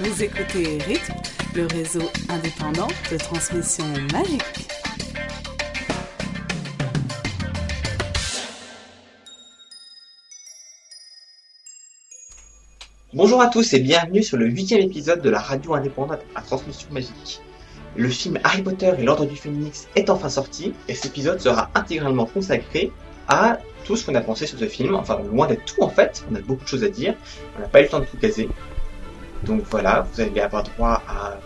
Vous écoutez Rythme, le réseau indépendant de transmission magique. Bonjour à tous et bienvenue sur le huitième épisode de la radio indépendante à transmission magique. Le film Harry Potter et l'Ordre du Phénix est enfin sorti et cet épisode sera intégralement consacré à tout ce qu'on a pensé sur ce film. Enfin, loin d'être tout en fait, on a beaucoup de choses à dire, on n'a pas eu le temps de tout caser. Donc voilà, vous allez avoir droit à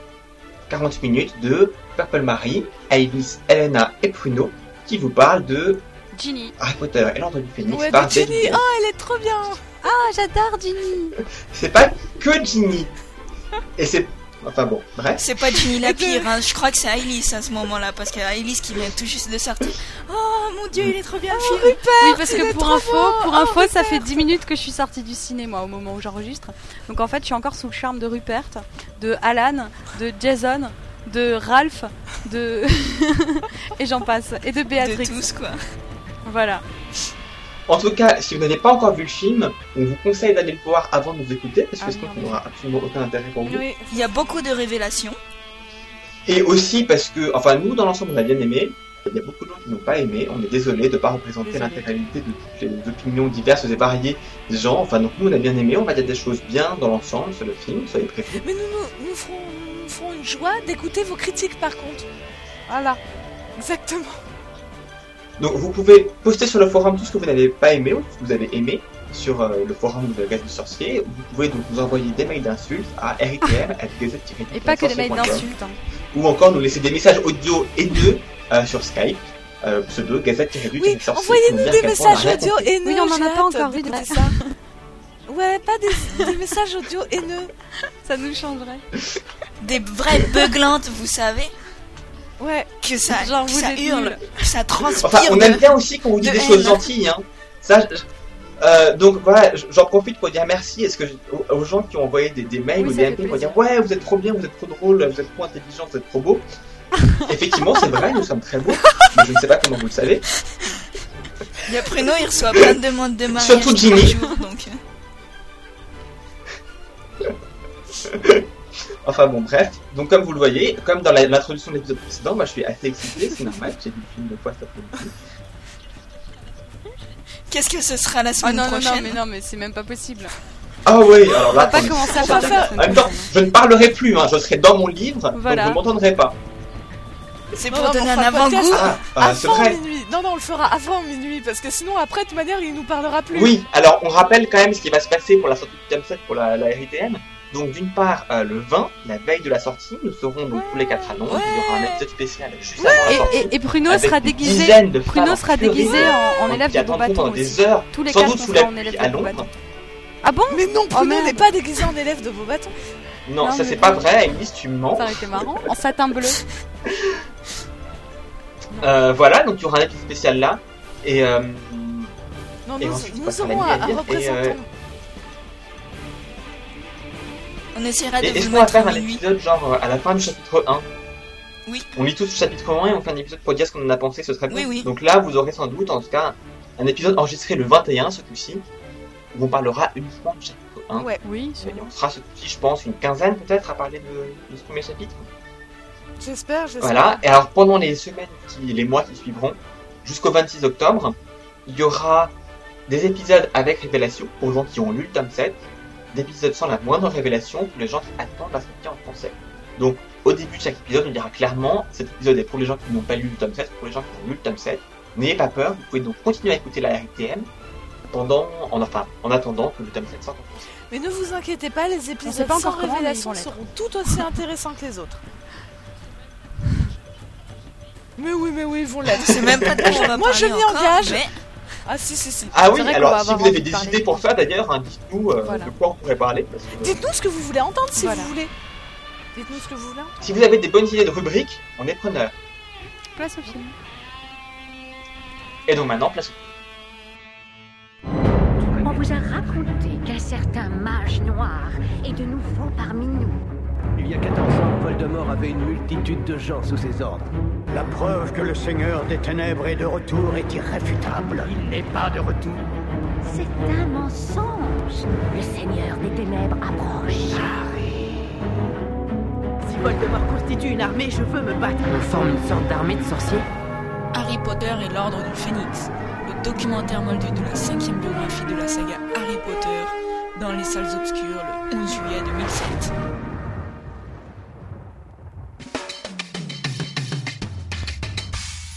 40 minutes de Purple Marie, Alice, Elena et Pruno qui vous parlent de Ginny. Harry Potter et l'Ordre du Phénix Ouais, par Ginny. David. Oh, elle est trop bien. Ah, j'adore Ginny. C'est pas que Ginny. Et c'est... Enfin bon, bref. C'est pas Ginny la pire, hein. je crois que c'est Ailis à ce moment-là, parce que Ailis qui vient tout juste de sortir. Oh mon dieu, il est trop bien le film Oui, parce que pour info, pour info, ça fait 10 minutes que je suis sortie du ciné, moi, au moment où j'enregistre. Donc en fait, je suis encore sous le charme de Rupert, de Alan, de Jason, de Ralph, de. et j'en passe. Et de de Béatrix. tous quoi. Voilà. En tout cas, si vous n'avez pas encore vu le film, on vous conseille d'aller le voir avant de nous écouter, parce que Ah, sinon merde. ça n'aura absolument aucun intérêt pour vous. Oui. Il y a beaucoup de révélations. Et aussi parce que, enfin nous dans l'ensemble on a bien aimé, il y a beaucoup de gens qui n'ont pas aimé, on est désolé de ne pas représenter l'intégralité de toutes les opinions diverses et variées des gens. Enfin donc nous on a bien aimé, on va dire des choses bien dans l'ensemble sur le film, soyez prévenus. Mais nous, nous, nous ferons, nous ferons une joie d'écouter vos critiques par contre. Voilà. Exactement. Donc vous pouvez poster sur le forum tout ce que vous n'avez pas aimé ou tout ce que vous avez aimé sur euh, le forum de Gaz du Sorcier. Vous pouvez donc nous envoyer des mails d'insultes à ritm Et pas que des mails d'insultes. hein. ou encore nous laisser des messages audio haineux euh, sur Skype, euh, pseudo gazette du Oui, envoyez-nous des messages audio haineux. Oui, on en a pas encore vu de- ça. Ouais, pas des, des messages audio haineux. Ça nous changerait. Des vraies beuglantes, vous savez. Ouais. Que ça, Genre, que vous ça êtes hurle, ça transpire. Enfin, on aime bien aussi qu'on vous dit de des choses gentilles. Hein. Ça, je- euh, donc voilà, j'en profite pour dire merci est-ce que je- aux, gens qui ont envoyé des, des mails Oui, ou des MP pour dire ouais, vous êtes trop bien, vous êtes trop drôle, vous êtes trop intelligent, vous êtes trop beau. Effectivement, c'est vrai, nous sommes très beaux, mais je ne sais pas comment vous le savez. Il y a Pruno, il reçoit plein de demandes de mariage. Surtout donc. Enfin bon, bref. Donc comme vous le voyez, comme dans la- l'introduction de l'épisode précédent, moi je suis assez excité, c'est normal, j'ai vu le film deux fois cet après-midi. Qu'est-ce que ce sera la Ah semaine non, non, non, prochaine mais non, mais c'est même pas possible. Ah oui, alors On là, va pas commencer à on faire ça. En même temps, je ne parlerai plus, hein, je serai dans mon livre, Voilà. donc vous m'entendrez pas. C'est pour non, donner un on avant-goût. Ah, ah, c'est avant vrai. minuit. Non, non, on le fera avant minuit parce que sinon, après, de toute manière, il nous parlera plus. Oui, alors on rappelle quand même ce qui va se passer pour la sortie du tome 7 pour la, la RITM. Donc d'une part, euh, le 20, la veille de la sortie, nous serons donc tous les quatre à Londres. Il y aura un épisode spécial juste avant la Et, sortie. et, et Bruno avec sera déguisé. de Bruno sera déguisé en, en qui élève de attendront Beaubaton pendant des heures, Tous les sans quatre, doute sous la en élève pluie à de Londres. Ah bon? Mais non, Bruno merde. n'est pas déguisé en élève de vos bâtons. Non, Non, ça c'est bon. pas vrai, Elise, tu mens. Ça aurait été marrant. En satin bleu. Euh, voilà, donc il y aura un épisode spécial là. Et euh, Non, Et nous, ensuite, nous aurons un, un dire, et, On essaiera de et est-ce vous qu'on va mettre faire en un minuit. épisode genre euh, à la fin du chapitre 1 Oui. On lit tous le chapitre 1 et on fait un épisode pour dire ce qu'on en a pensé, ce serait bien. Oui, oui. Donc là, vous aurez sans doute, en tout cas, un épisode enregistré le 21 ce coup-ci, où on parlera uniquement du chapitre 1. Ouais. Oui, Et on sera ce coup-ci, je pense, une quinzaine peut-être à parler de, de ce premier chapitre. J'espère, j'espère. Voilà. Et alors pendant les semaines, qui, les mois qui suivront, jusqu'au 26 octobre, il y aura des épisodes avec révélation pour les gens qui ont lu le tome 7, d'épisodes sans la moindre révélation pour les gens qui attendent la sortie en français. Donc au début de chaque épisode, on dira clairement cet épisode est pour les gens qui n'ont pas lu le tome 7, pour les gens qui ont lu le tome 7. N'ayez pas peur, vous pouvez donc continuer à écouter la RTM pendant, en, enfin, en attendant que le tome 7 sorte en français. Mais ne vous inquiétez pas, les épisodes pas sans encore révélation seront tout aussi intéressants que les autres. Mais oui, mais oui, ils vont l'être. C'est même pas de quoi on va Moi, je m'y engage. mais Ah si, si, si. Ah oui, alors si vous avez des parler. idées pour ça d'ailleurs, hein, dites-nous euh, Voilà. de quoi on pourrait parler. Que, Dites-nous ce que vous voulez entendre si Voilà. vous voulez. Dites-nous ce que vous voulez entendre. Si vous avez des bonnes idées de rubriques, on est preneur. Place au film. Et donc maintenant, place On vous a raconté qu'un certain mage noir est de nouveau parmi nous. Il y a 14 ans, Voldemort avait une multitude de gens sous ses ordres. La preuve que le Seigneur des Ténèbres est de retour est irréfutable. Il n'est pas de retour. C'est un mensonge. Le Seigneur des Ténèbres approche. Voldemort constitue une armée, je veux me battre. On forme une sorte d'armée de sorciers Harry Potter et l'Ordre du Phénix, le documentaire moldu de la cinquième biographie de la saga Harry Potter, dans les salles obscures le 11 juillet 2007.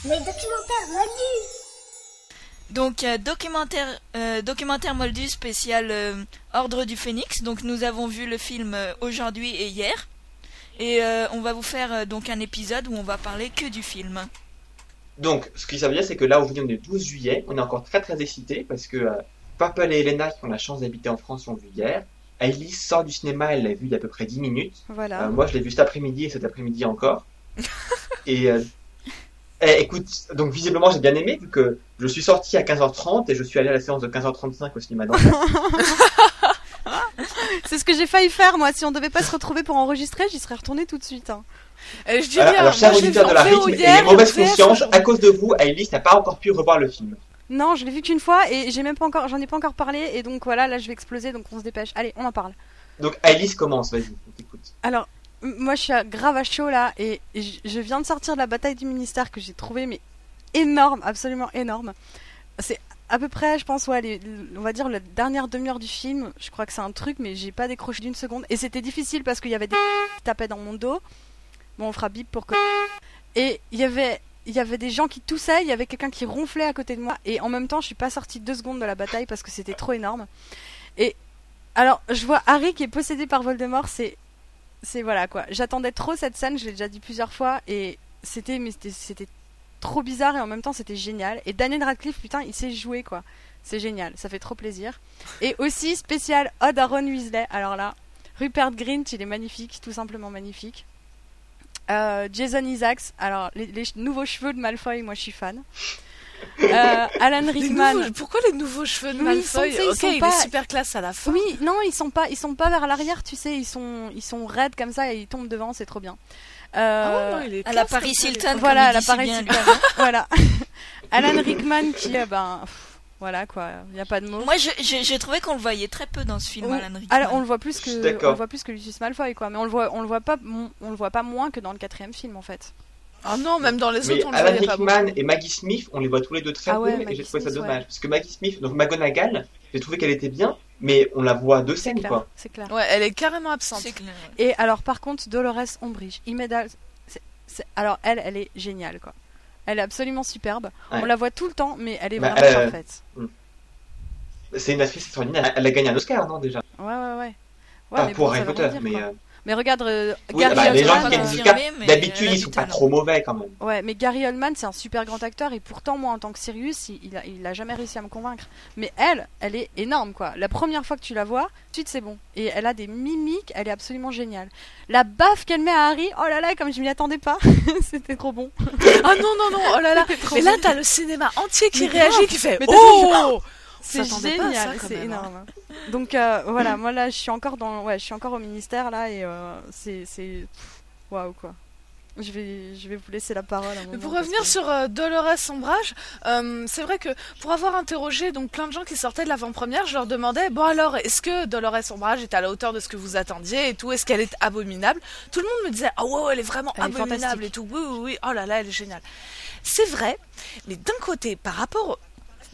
Les documentaires moldus Donc euh, documentaire euh, documentaire moldu spécial euh, Ordre du Phénix. Donc nous avons vu le film euh, aujourd'hui et hier. Et euh, on va vous faire euh, donc un épisode où on va parler que du film. Donc, ce qui ça veut dire, c'est que là, aujourd'hui, on est le 12 juillet. On est encore très très excités parce que euh, Purple et Elena, qui ont la chance d'habiter en France, l'ont vu hier. Aileen sort du cinéma, elle l'a vu il y a à peu près 10 minutes. Voilà. Euh, moi, je l'ai vu cet après-midi et cet après-midi encore. et euh, eh, écoute, donc visiblement, j'ai bien aimé vu que je suis sorti à 15h30 et je suis allé à la séance de 15h35 au cinéma d'Anvers. C'est ce que j'ai failli faire moi. Si on devait pas se retrouver pour enregistrer, j'y serais retournée tout de suite. hein. Euh, je dis alors, bien, l'ai auditeurs vu de la rythme et les mauvaises consciences, à cause de vous, Aileen n'a pas encore pu revoir le film. Non, je l'ai vu qu'une fois et j'ai même pas encore, j'en ai pas encore parlé et donc voilà, là je vais exploser donc on se dépêche. Allez, on en parle. Donc, Alice commence, vas-y, on t'écoute. Alors, moi je suis grave à chaud là et je viens de sortir de la bataille du ministère que j'ai trouvé mais énorme, absolument énorme. C'est à peu près, je pense, on va dire la dernière demi-heure du film. Je crois que c'est un truc, mais j'ai pas décroché d'une seconde. Et c'était difficile parce qu'il y avait des qui tapaient dans mon dos. Bon, on fera bip pour que. Et il y avait, il y avait des gens qui toussaient, il y avait quelqu'un qui ronflait à côté de moi. Et en même temps, je suis pas sortie deux secondes de la bataille parce que c'était trop énorme. Et alors, je vois Harry qui est possédé par Voldemort. C'est, c'est voilà quoi. J'attendais trop cette scène. Je l'ai déjà dit plusieurs fois et c'était, mais c'était, trop bizarre et en même temps c'était génial. Et Daniel Radcliffe, putain, il sait jouer quoi. C'est génial, ça fait trop plaisir. Et aussi spécial Odd à Ron Weasley. Alors là, Rupert Grint, il est magnifique, tout simplement magnifique. Euh, Jason Isaacs, alors les nouveaux cheveux de Malfoy, moi je suis fan. Euh, Alan Les Rickman. nouveaux- pourquoi les nouveaux cheveux de Oui, ils sont- Malfoy sais, ils sont il pas- est super classe à la fin. Oui, non, ils sont pas, ils sont pas vers l'arrière, tu sais, ils sont, ils sont raides comme ça et ils tombent devant, c'est trop bien. Ah Euh, ouais, non, il est À la Paris Hilton, voilà, la Paris. Hilton, hein. voilà. Alan Rickman qui, euh, ben, pff, voilà quoi, il y a pas de mots. Moi, je- je- j'ai trouvé qu'on le voyait très peu dans ce film, On- Alan Rickman. alors, on le voit plus que, on le voit plus que Lucius Malfoy quoi, mais on le voit, on le voit pas, on le voit pas moins que dans le quatrième film en fait. Ah non, même dans les Mais autres, on Alan pas beaucoup. Rickman et Maggie Smith, on les voit tous les deux très Ah peu ouais, et Maggie j'ai trouvé ça Smith, dommage. ouais. Parce que Maggie Smith, donc McGonagall, j'ai trouvé qu'elle était bien, mais on la voit à deux C'est scènes clair, quoi. c'est clair. Ouais, elle est carrément absente. C'est clair. Et alors par contre, Dolores Umbridge, c'est- alors elle, elle est géniale quoi. Elle est absolument superbe. Ouais. On la voit tout le temps, mais elle est Bah, vraiment euh, parfaite. C'est une actrice extraordinaire. Elle a gagné un Oscar, non déjà? Ouais, ouais, ouais. Ouais, Pas mais pour Harry Potter, dire, mais. euh, regarde, euh, Oui, Gary bah, les gens Oldman. euh, d'habitude, a ils sont pas trop mauvais quand même. Ouais, mais Gary Oldman, c'est un super grand acteur et pourtant, moi, en tant que Sirius, il, il, a, il a jamais réussi à me convaincre. Mais elle, elle est énorme, quoi. La première fois que tu la vois, tout de suite, c'est bon. Et elle a des mimiques, elle est absolument géniale. La baffe qu'elle met à Harry, oh là là, comme je m'y attendais pas, c'était trop bon. Ah non, non, non, oh là là. Mais là, t'as le cinéma entier qui Mais réagit, grave. qui fait Mais Oh C'est génial, c'est hein. énorme. Donc euh, voilà, moi là, je suis encore dans, ouais, je suis encore au ministère là et euh, c'est, waouh quoi. Je vais, je vais vous laisser la parole. un Mais moment pour revenir que- sur euh, Dolores Sombrage, euh, c'est vrai que pour avoir interrogé donc plein de gens qui sortaient de l'avant-première, je leur demandais bon alors est-ce que Dolores Sombrage est à la hauteur de ce que vous attendiez et tout, est-ce qu'elle est abominable? Tout le monde me disait ah ouais elle est vraiment Elle abominable et tout, oui oui oui, oh là là elle est géniale. C'est vrai, mais d'un côté par rapport, au-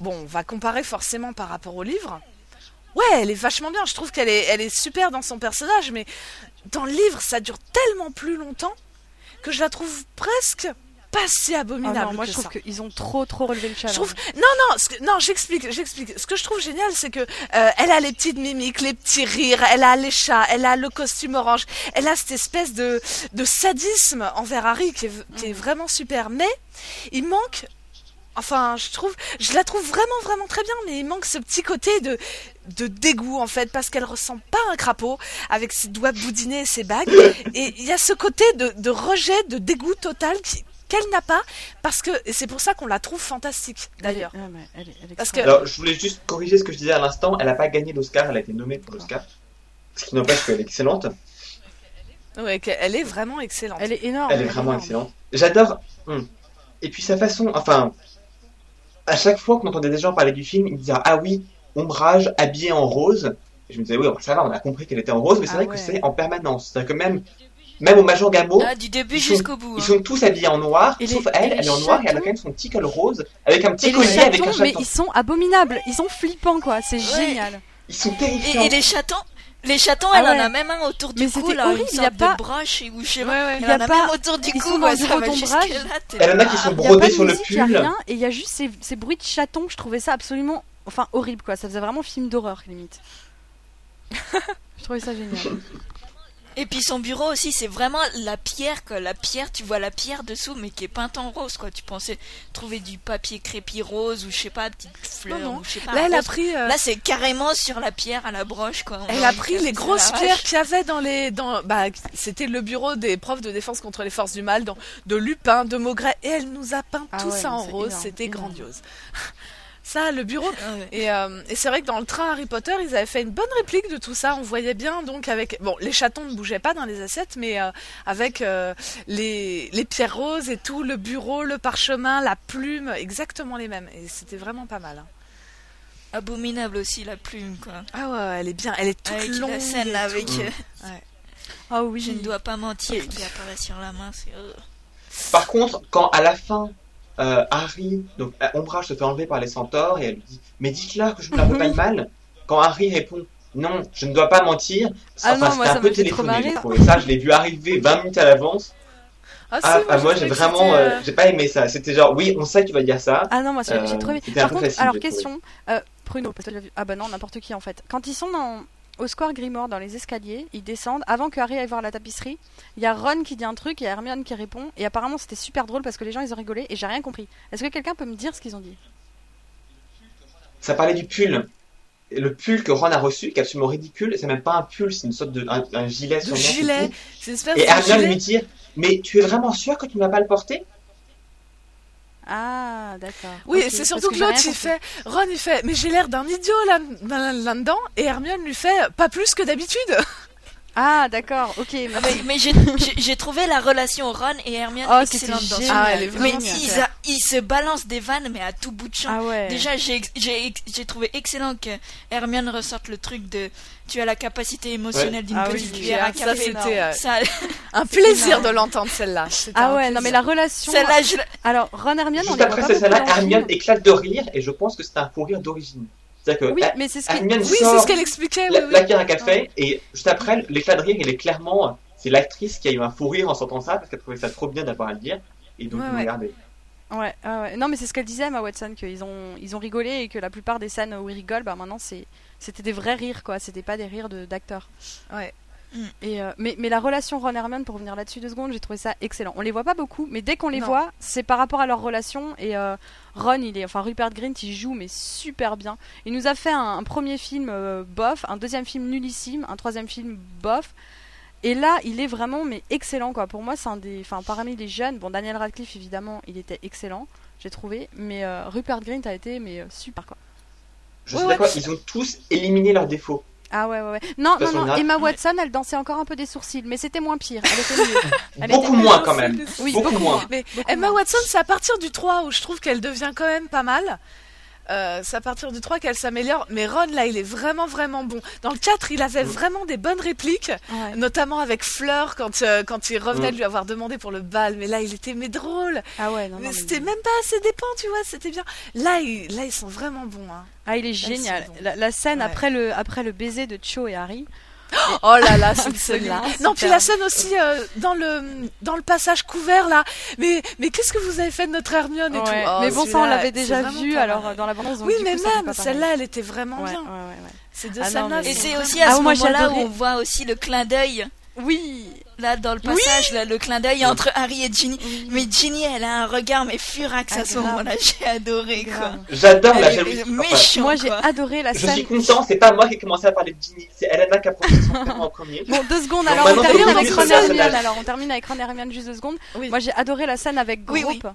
bon on va comparer forcément par rapport au livre. Ouais, elle est vachement bien. Je trouve qu'elle est, elle est super dans son personnage, mais dans le livre, ça dure tellement plus longtemps que je la trouve presque pas si Ah abominable. non, moi que je trouve qu'ils ont trop trop relevé le Je challenge. trouve non non que- non j'explique j'explique ce que je trouve génial c'est que euh, elle a les petites mimiques les petits rires elle a les chats elle a le costume orange elle a cette espèce de de sadisme envers Harry qui est, qui est vraiment super mais il manque enfin je trouve je la trouve vraiment vraiment très bien mais il manque ce petit côté de de dégoût en fait parce qu'elle ressemble pas à un crapaud avec ses doigts boudinés et ses bagues et il y a ce côté de, de rejet de dégoût total qui- qu'elle n'a pas parce que et c'est pour ça qu'on la trouve fantastique d'ailleurs elle elle Parce que-. Alors, je voulais juste corriger ce que je disais à l'instant. Elle n'a pas gagné l'Oscar, elle a été nommée pour l'Oscar. Ce qui n'empêche qu'elle est excellente. ouais qu'elle est vraiment excellente elle est énorme. Elle est vraiment excellente. J'adore. Hum. Et puis sa façon, enfin, à chaque fois qu'on entendait des gens parler du film, ils me disaient ah oui, ombrage habillée en rose. Et je me disais oui, ça va, on a compris qu'elle était en rose, mais c'est Ah vrai ouais. que c'est en permanence. C'est-à-dire que même Même au Major Gamo, Ah, du début ils sont- jusqu'au bout. ils hein. sont tous habillés en noir, Et sauf les- elle, elle est en noir et elle a quand même son petit col rose avec un petit Et collier avec un chatons, mais chaton. ils sont abominables, ils sont flippants quoi, c'est génial. Ils sont Et, terrifiants. et les chatons, les chatons, Ah elle en ouais. a même un autour du Mais cou c'était là, horrible, une il y a sorte pas- de broche ou je sais pas. ouais. Il Elle y a en a pas- même autour du cou, ouais, ça va y en a qui sont brodés sur le musique, il y a pull. rien, et il y a juste ces, ces bruits de chatons, je trouvais ça absolument enfin horrible quoi, ça faisait vraiment film d'horreur limite. je trouvais ça génial. Et puis son bureau aussi, c'est vraiment la pierre, quoi. La pierre, tu vois la pierre dessous, mais qui est peinte en rose, quoi. Tu pensais trouver du papier crépi rose ou je sais pas, petite fleur Non, non. ou je sais pas. Là, elle a pris. euh, Là, c'est carrément sur la pierre à la broche, quoi. Elle a pris les grosses pierres qu'il y avait dans les. Dans, bah, c'était le bureau des profs de défense contre les forces du mal, dans, de Lupin, de Maugret, et elle nous a peint Ah tout ouais, ça en rose, c'était grandiose. Ça, le bureau. Ah. Et, euh, et c'est vrai que dans le train Harry Potter, ils avaient fait une bonne réplique de tout ça. On voyait bien, donc, avec. Bon, les chatons ne bougeaient pas dans les assiettes, mais euh, avec euh, les, les pierres roses et tout, le bureau, le parchemin, la plume, exactement les mêmes. Et c'était vraiment pas mal. hein. Abominable aussi, la plume, quoi. Ah ouais, elle est bien, elle est toute Avec longue. la scène là, avec. euh, Ah oui. Je ne dois pas mentir, qui apparaît sur la main, c'est. Par contre, quand à la fin, euh, Harry, donc euh, Ombrage se fait enlever par les centaures et elle lui dit Mais dites-leur que je ne leur veux pas de mal. Quand Harry répond Non, je ne dois pas mentir, Ah enfin, c'était un peu trop téléphoné. j'ai marrer. trouvé ça, je l'ai vu arriver 20 minutes à l'avance. Ah, Ah, ah, moi je j'ai vraiment, euh, j'ai pas aimé ça. C'était genre, oui, on sait que tu vas dire ça. Ah non, moi j'ai Euh, c'était un Par contre, facile, alors question, Pruno, parce que vu. Ah bah non, n'importe qui en fait. Quand ils sont dans au square Grimoire dans les escaliers, ils descendent avant que Harry aille voir la tapisserie. Il y a Ron qui dit un truc, il y a Hermione qui répond et apparemment c'était super drôle parce que les gens ils ont rigolé et j'ai rien compris. Est-ce que quelqu'un peut me dire ce qu'ils ont dit? Ça parlait du pull. Le pull que Ron a reçu, qui est absolument ridicule, c'est même pas un pull, c'est une sorte de un, un gilet de sur gilet. C'est une espèce Et Hermione gilet. lui dit Mais tu es vraiment sûr que tu ne vas pas le porter? Ah d'accord. Oui, c'est surtout que, l'autre il fait, Ron il fait, mais j'ai l'air d'un idiot là, là- là-dedans, et Hermione lui fait, pas plus que d'habitude. Ah d'accord, ok. Ah, merci. mais mais j'ai trouvé la relation Ron et Hermione Oh, excellente dans ce génial. Ah, elle est Mais vraiment ils, a- ils se balancent des vannes, mais à tout bout de champ. Ah ouais. Déjà, j'ai j'ai j'ai trouvé excellent que Hermione ressorte le truc de tu as la capacité émotionnelle d'une Ah petite oui, cuillère à ça, café. c'était, euh, Ça- Un plaisir de l'entendre celle-là. Ah ouais, non mais la relation. Celle-là, je Alors Ron Hermione, on Juste après film. Hermione éclate de rire, et je pense que c'est un fou rire d'origine. C'est-à-dire que Oui, mais c'est ce Oui, qu'elle expliquait. La, oui. la à café, et juste après, l'éclat de rire, il est clairement. C'est l'actrice qui a eu un fou rire en sortant ça, parce qu'elle trouvait ça trop bien d'avoir à le dire, et donc Ouais, regardez. Ouais, ouais. Non, mais c'est ce qu'elle disait, Emma Watson, qu'ils ont, ils ont rigolé et que la plupart des scènes où ils rigolent, bah maintenant c'était des vrais rires, quoi. C'était pas des rires de, d'acteurs. Ouais. Mm. Et euh, mais, mais la relation Ron Hermione, pour revenir là-dessus deux secondes, j'ai trouvé ça excellent. On les voit pas beaucoup, mais dès qu'on les Non. voit, c'est par rapport à leur relation. Et euh, Ron, il est, enfin Rupert Grint, il joue mais super bien. Il nous a fait un, un premier film euh, bof, un deuxième film nullissime, un troisième film bof. Et là, il est vraiment mais excellent quoi. Pour moi, c'est un des, enfin parmi les jeunes, bon Daniel Radcliffe évidemment, il était excellent, j'ai trouvé, mais euh, Rupert Grint a été mais euh, super quoi. Je Ouais, suis ouais. d'accord, ils ont tous éliminé leurs défauts. Ah ouais ouais ouais. Non non non. Emma Watson, elle dansait encore un peu des sourcils, mais c'était moins pire. Elle était mieux. Elle Beaucoup était moins quand même. Oui, beaucoup, beaucoup moins. moins. Mais Beaucoup Emma moins. Watson, c'est à partir du 3 où je trouve qu'elle devient quand même pas mal. Euh, c'est à partir du 3 qu'elle s'améliore. Mais Ron, là, il est vraiment, vraiment bon. Dans le 4, il avait vraiment des bonnes répliques, Ouais. notamment avec Fleur quand, euh, quand il revenait Mm. de lui avoir demandé pour le bal. Mais là, il était mais drôle. Ah ouais non, non, mais mais- c'était même pas assez dépend, tu vois, c'était bien. Là, ils, là, ils sont vraiment bons. Hein. Ah, il est génial. La, la scène Ouais. après le après le baiser de Cho et Harry. Oh là là, cette scène-là. Non, puis la scène aussi euh, dans le dans le passage couvert là. Mais mais qu'est-ce que vous avez fait de notre Hermione et Ouais. tout? Oh, mais bon, ça on l'avait déjà vu alors dans la donc Oui, mais coup, même celle-là, elle était vraiment Ouais, bien. ouais. Ces deux Ah scènes-là. mais Et c'est aussi à Ah, ce j'ai moment-là où on voit aussi le clin d'œil. Oui. Là, dans le passage, là, le clin d'œil entre Harry et Ginny. Mais Ginny, elle a un regard, mais furax Ah, à ce moment-là. J'ai adoré, quoi. J'adore la jalousie. méchante, Moi j'ai adoré la je scène. suis content, c'est pas moi qui ai commencé à parler de Ginny, c'est Elena qui a proposé en premier. Bon, deux secondes, alors on termine avec Ron Hermione. Alors on termine avec Ron et Hermione juste deux secondes. Oui. Moi j'ai adoré la scène avec Oui, Groupe.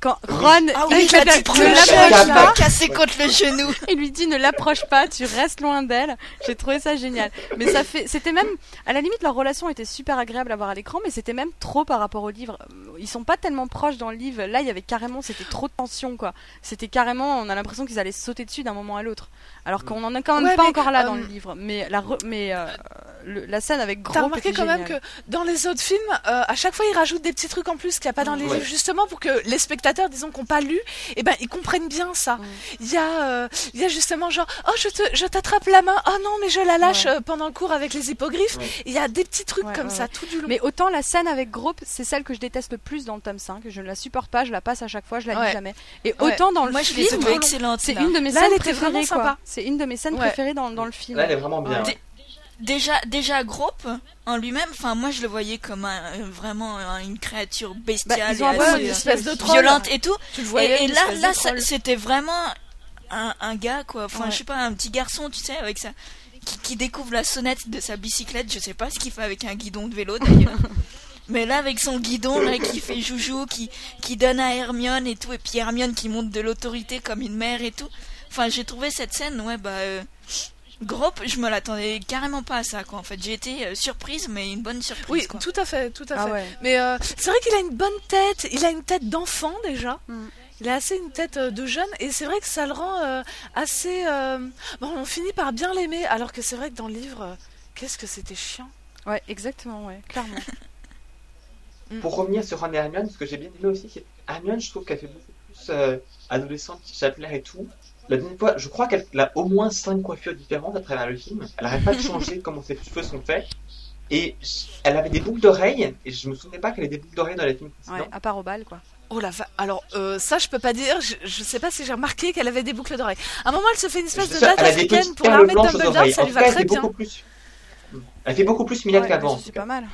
Quand. Ron Ah oui, ne l'approche pas. contre le genou. il lui dit ne l'approche pas, tu restes loin d'elle. J'ai trouvé ça génial. Mais ça fait, c'était même, à la limite leur relation était super agréable à voir à l'écran, mais c'était même trop par rapport au livre. Ils sont pas tellement proches dans le livre. Là il y avait carrément, c'était trop de tension quoi. C'était carrément, on a l'impression qu'ils allaient sauter dessus d'un moment à l'autre. Alors qu'on en est quand même Ouais, pas mais, encore là dans euh, le livre. Mais la, re- mais euh, le- la scène avec T'as Gros remarqué quand même que dans les autres films, euh, à chaque fois, ils rajoutent des petits trucs en plus qu'il n'y a pas dans les Ouais. livres, justement pour que les spectateurs, disons, qui n'ont pas lu, eh ben, ils comprennent bien ça. Il y a, euh, il y a justement genre, oh, je te, je t'attrape la main, oh non, mais je la lâche Ouais. euh, pendant le cours avec les hippogriffes. Ouais. Il y a des petits trucs Ouais, comme ouais, ça tout du long. Mais autant la scène avec Grope, c'est celle que je déteste le plus dans le tome 5. Je ne la supporte pas, je la passe à chaque fois, je la lis Ouais. jamais. Et Ouais. autant dans le Moi, je l'ai film, trouvée excellente. c'est une de mes Là, scènes elle était vraiment préférées. C'est une de mes scènes Ouais. préférées dans, dans le film. Là, elle est vraiment bien. Ouais. Déjà, déjà Grope en lui-même, enfin moi je le voyais comme un, euh, vraiment un- une créature bestiale, Bah, ils ont et assez, une euh, espèce de troll. violente et tout. Tu le voyais, et, là, là, c'était vraiment un, un gars quoi. Enfin, Ouais. je sais pas, un petit garçon, tu sais, avec ça, qui, qui découvre la sonnette de sa bicyclette. Je sais pas ce qu'il fait avec un guidon de vélo d'ailleurs. Mais là, avec son guidon, là, qui fait joujou, qui, qui donne à Hermione et tout, et puis Hermione qui monte de l'autorité comme une mère et tout. Enfin, j'ai trouvé cette scène, ouais, bah, euh, Grope, je me l'attendais carrément pas à ça, quoi. En fait, j'ai été euh, surprise, mais une bonne surprise, Oui, quoi. tout à fait, tout à Ah fait. ouais. Mais euh, c'est vrai qu'il a une bonne tête. Il a une tête d'enfant déjà. Mm. Il a assez une tête euh, de jeune et c'est vrai que ça le rend euh, assez. euh, Bon, on finit par bien l'aimer, alors que c'est vrai que dans le livre, euh, qu'est-ce que c'était chiant. Ouais, exactement, ouais, clairement. Pour revenir sur Ron et Hermione, ce que j'ai bien aimé aussi, c'est Hermione, je trouve qu'elle fait beaucoup plus euh, adolescente, chapelaire et tout. La dernière fois, je crois qu'elle a au moins cinq coiffures différentes à travers le film. Elle n'arrête pas de changer comment ses cheveux sont faits. Et elle avait des boucles d'oreilles, et je me souvenais pas qu'elle avait des boucles d'oreilles dans les films Ouais, à part au bal, quoi. Oh la va- Alors, euh, ça, je peux pas dire. Je, je sais pas si j'ai remarqué qu'elle avait des boucles d'oreilles. À un moment, elle se fait une espèce de date elle africaine pour l'armée de Dumbledore. Ça lui va cas, elle très fait bien. beaucoup plus. Elle fait beaucoup plus Milad Ouais, qu'avant. c'est pas mal.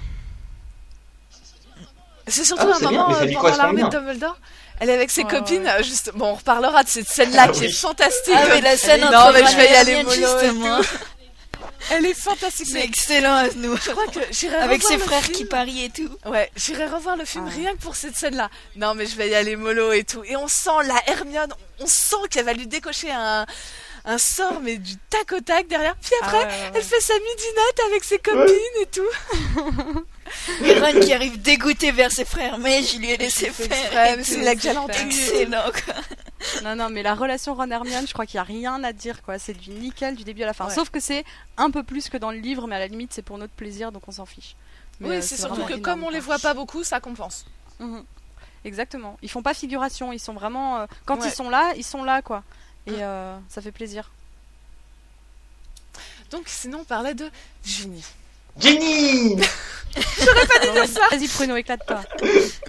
C'est surtout Ah, un bien, moment ça euh, pendant l'armée de bien. Elle est avec ses Ouais, copines. ouais. Juste... Bon, on reparlera de cette scène-là Ah qui oui. est fantastique. Ah, mais la scène Non, mais je vais y aller justement. Elle est fantastique. C'est excellent à nous. Je crois que j'irai Avec ses frères film. qui parient et tout. Ouais, j'irai revoir le film Ah. rien que pour cette scène-là. Non, mais je vais y aller mollo et tout. Et on sent la Hermione, on sent qu'elle va lui décocher un, un sort, mais du tac au tac derrière. Puis Ah après, ouais, ouais, ouais. elle fait sa midinette avec ses copines et tout. Et Ron qui arrive dégoûté vers ses frères, mais je lui ai laissé faire. c'est la galanterie. Excellent, quoi. Non, non, mais la relation Ron-Hermione, je crois qu'il n'y a rien à dire, quoi. C'est du nickel du début à la fin. Ouais. Sauf que c'est un peu plus que dans le livre, mais à la limite, c'est pour notre plaisir, donc on s'en fiche. Mais, Oui, euh, c'est surtout que comme on quoi. les voit pas beaucoup, ça compense. Mhm. Exactement. Ils font pas figuration, ils sont vraiment. euh, quand Ouais. ils sont là, ils sont là, quoi. Et euh, ça fait plaisir. Donc sinon, on parlait de Ginny. Jenny Vas-y, Pruno, éclate-toi.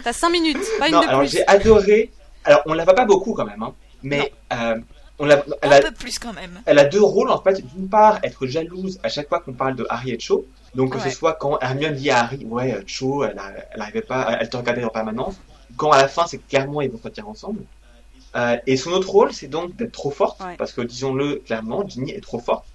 T'as 5 minutes, pas une Non, de alors plus. j'ai adoré. Alors, on la voit pas beaucoup quand même, hein, mais euh, on la, elle, Un a, peu plus quand même. elle a deux rôles en fait. D'une part, être jalouse à chaque fois qu'on parle de Harry et Cho. Donc que ce soit quand Hermione dit à Harry, ouais, euh, Cho, elle, a- elle arrivait pas, elle te regardait en permanence. Quand à la fin, c'est clairement ils vont sortir ensemble. Euh, et son autre rôle, c'est donc d'être trop forte, Ouais. parce que disons-le clairement, Ginny est trop forte.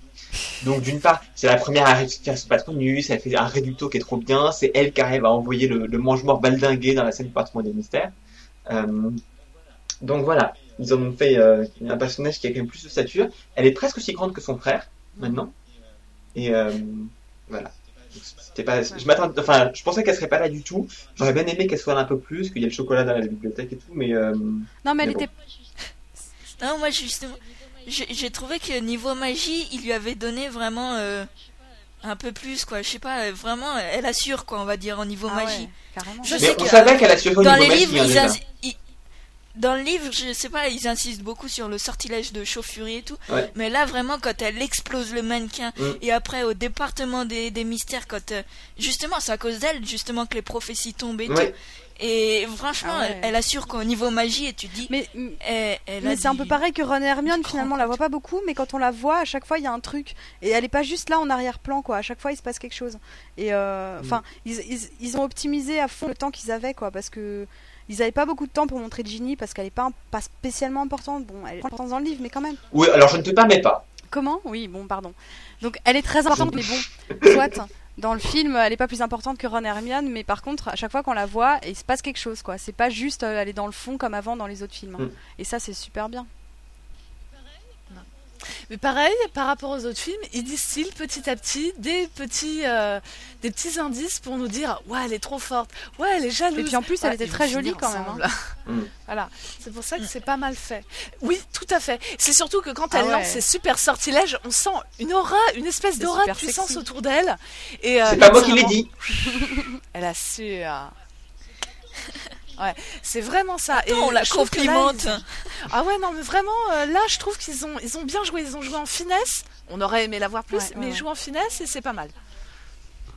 Donc d'une part, c'est la première à réussir son patronus, elle fait un réducto qui est trop bien, c'est elle qui arrive à envoyer le, le mange-mort baldingué dans la scène du patron des mystères. Euh, donc voilà, ils en ont fait euh, un personnage qui a quand même plus de stature. Elle est presque aussi grande que son frère maintenant. Et voilà. C'était pas, je m'attendais, enfin, je pensais qu'elle serait pas là du tout. J'aurais bien aimé qu'elle soit là un peu plus, qu'il y ait le chocolat dans la bibliothèque et tout, mais euh, Non, mais elle Mais bon. était. Non, moi justement, j'ai trouvé que niveau magie, il lui avait donné vraiment euh, un peu plus, quoi. Je sais pas, vraiment, elle assure, quoi, on va dire, au niveau Ah magie. ouais, carrément. Je mais sais on que, savait euh, qu'elle assurait au Dans niveau les magie, livres, hein, ils- dans le livre, je sais pas, ils insistent beaucoup sur le sortilège de chauffurie et tout. Ouais. Mais là, vraiment, quand elle explose le mannequin Mm. et après au département des, des mystères, quand euh, justement, c'est à cause d'elle justement que les prophéties tombent et Ouais. tout. Et franchement, Ah ouais. elle, assure qu'au niveau magie, et tu te dis, Mais, elle, elle a mais c'est un peu pareil que Ron et Hermione, finalement, on la voit pas beaucoup, mais quand on la voit, à chaque fois, il y a un truc. Et elle est pas juste là en arrière-plan, quoi. À chaque fois, il se passe quelque chose. Et euh, enfin, ils, ils, ils ont optimisé à fond le temps qu'ils avaient, quoi, parce que. Ils avaient pas beaucoup de temps pour montrer Ginny parce qu'elle est pas, pas spécialement importante. Bon, elle est importante dans le livre, mais quand même. Oui, alors je ne te permets pas. Comment? Oui, bon, pardon. Donc, elle est très importante, mais bon, soit. Dans le film, elle est pas plus importante que Ron et Hermione, mais par contre, à chaque fois qu'on la voit, il se passe quelque chose, quoi. C'est pas juste euh, elle est dans le fond comme avant dans les autres films. Mm. Et ça, c'est super bien. Mais pareil, par rapport aux autres films, ils distillent petit à petit des petits, euh, des petits indices pour nous dire ouais, elle est trop forte, ouais, elle est jalouse. Et puis en plus, elle Ouais, était très jolie quand même, hein. Mm. voilà, c'est pour ça que c'est pas mal fait. Oui, tout à fait. C'est surtout que quand Ah elle ouais. lance ses super sortilèges, on sent une aura, une espèce d'aura de puissance sexy. autour d'elle. Et euh, C'est pas moi qui l'ai dit. Elle assure. Ouais, c'est vraiment ça. Et on la là, complimente. ils Ah ouais, non, mais vraiment, euh, là, je trouve qu'ils ont, ils ont bien joué. Ils ont joué en finesse. On aurait aimé la voir plus, Ouais, ouais, mais ils ouais. jouent en finesse et c'est pas mal.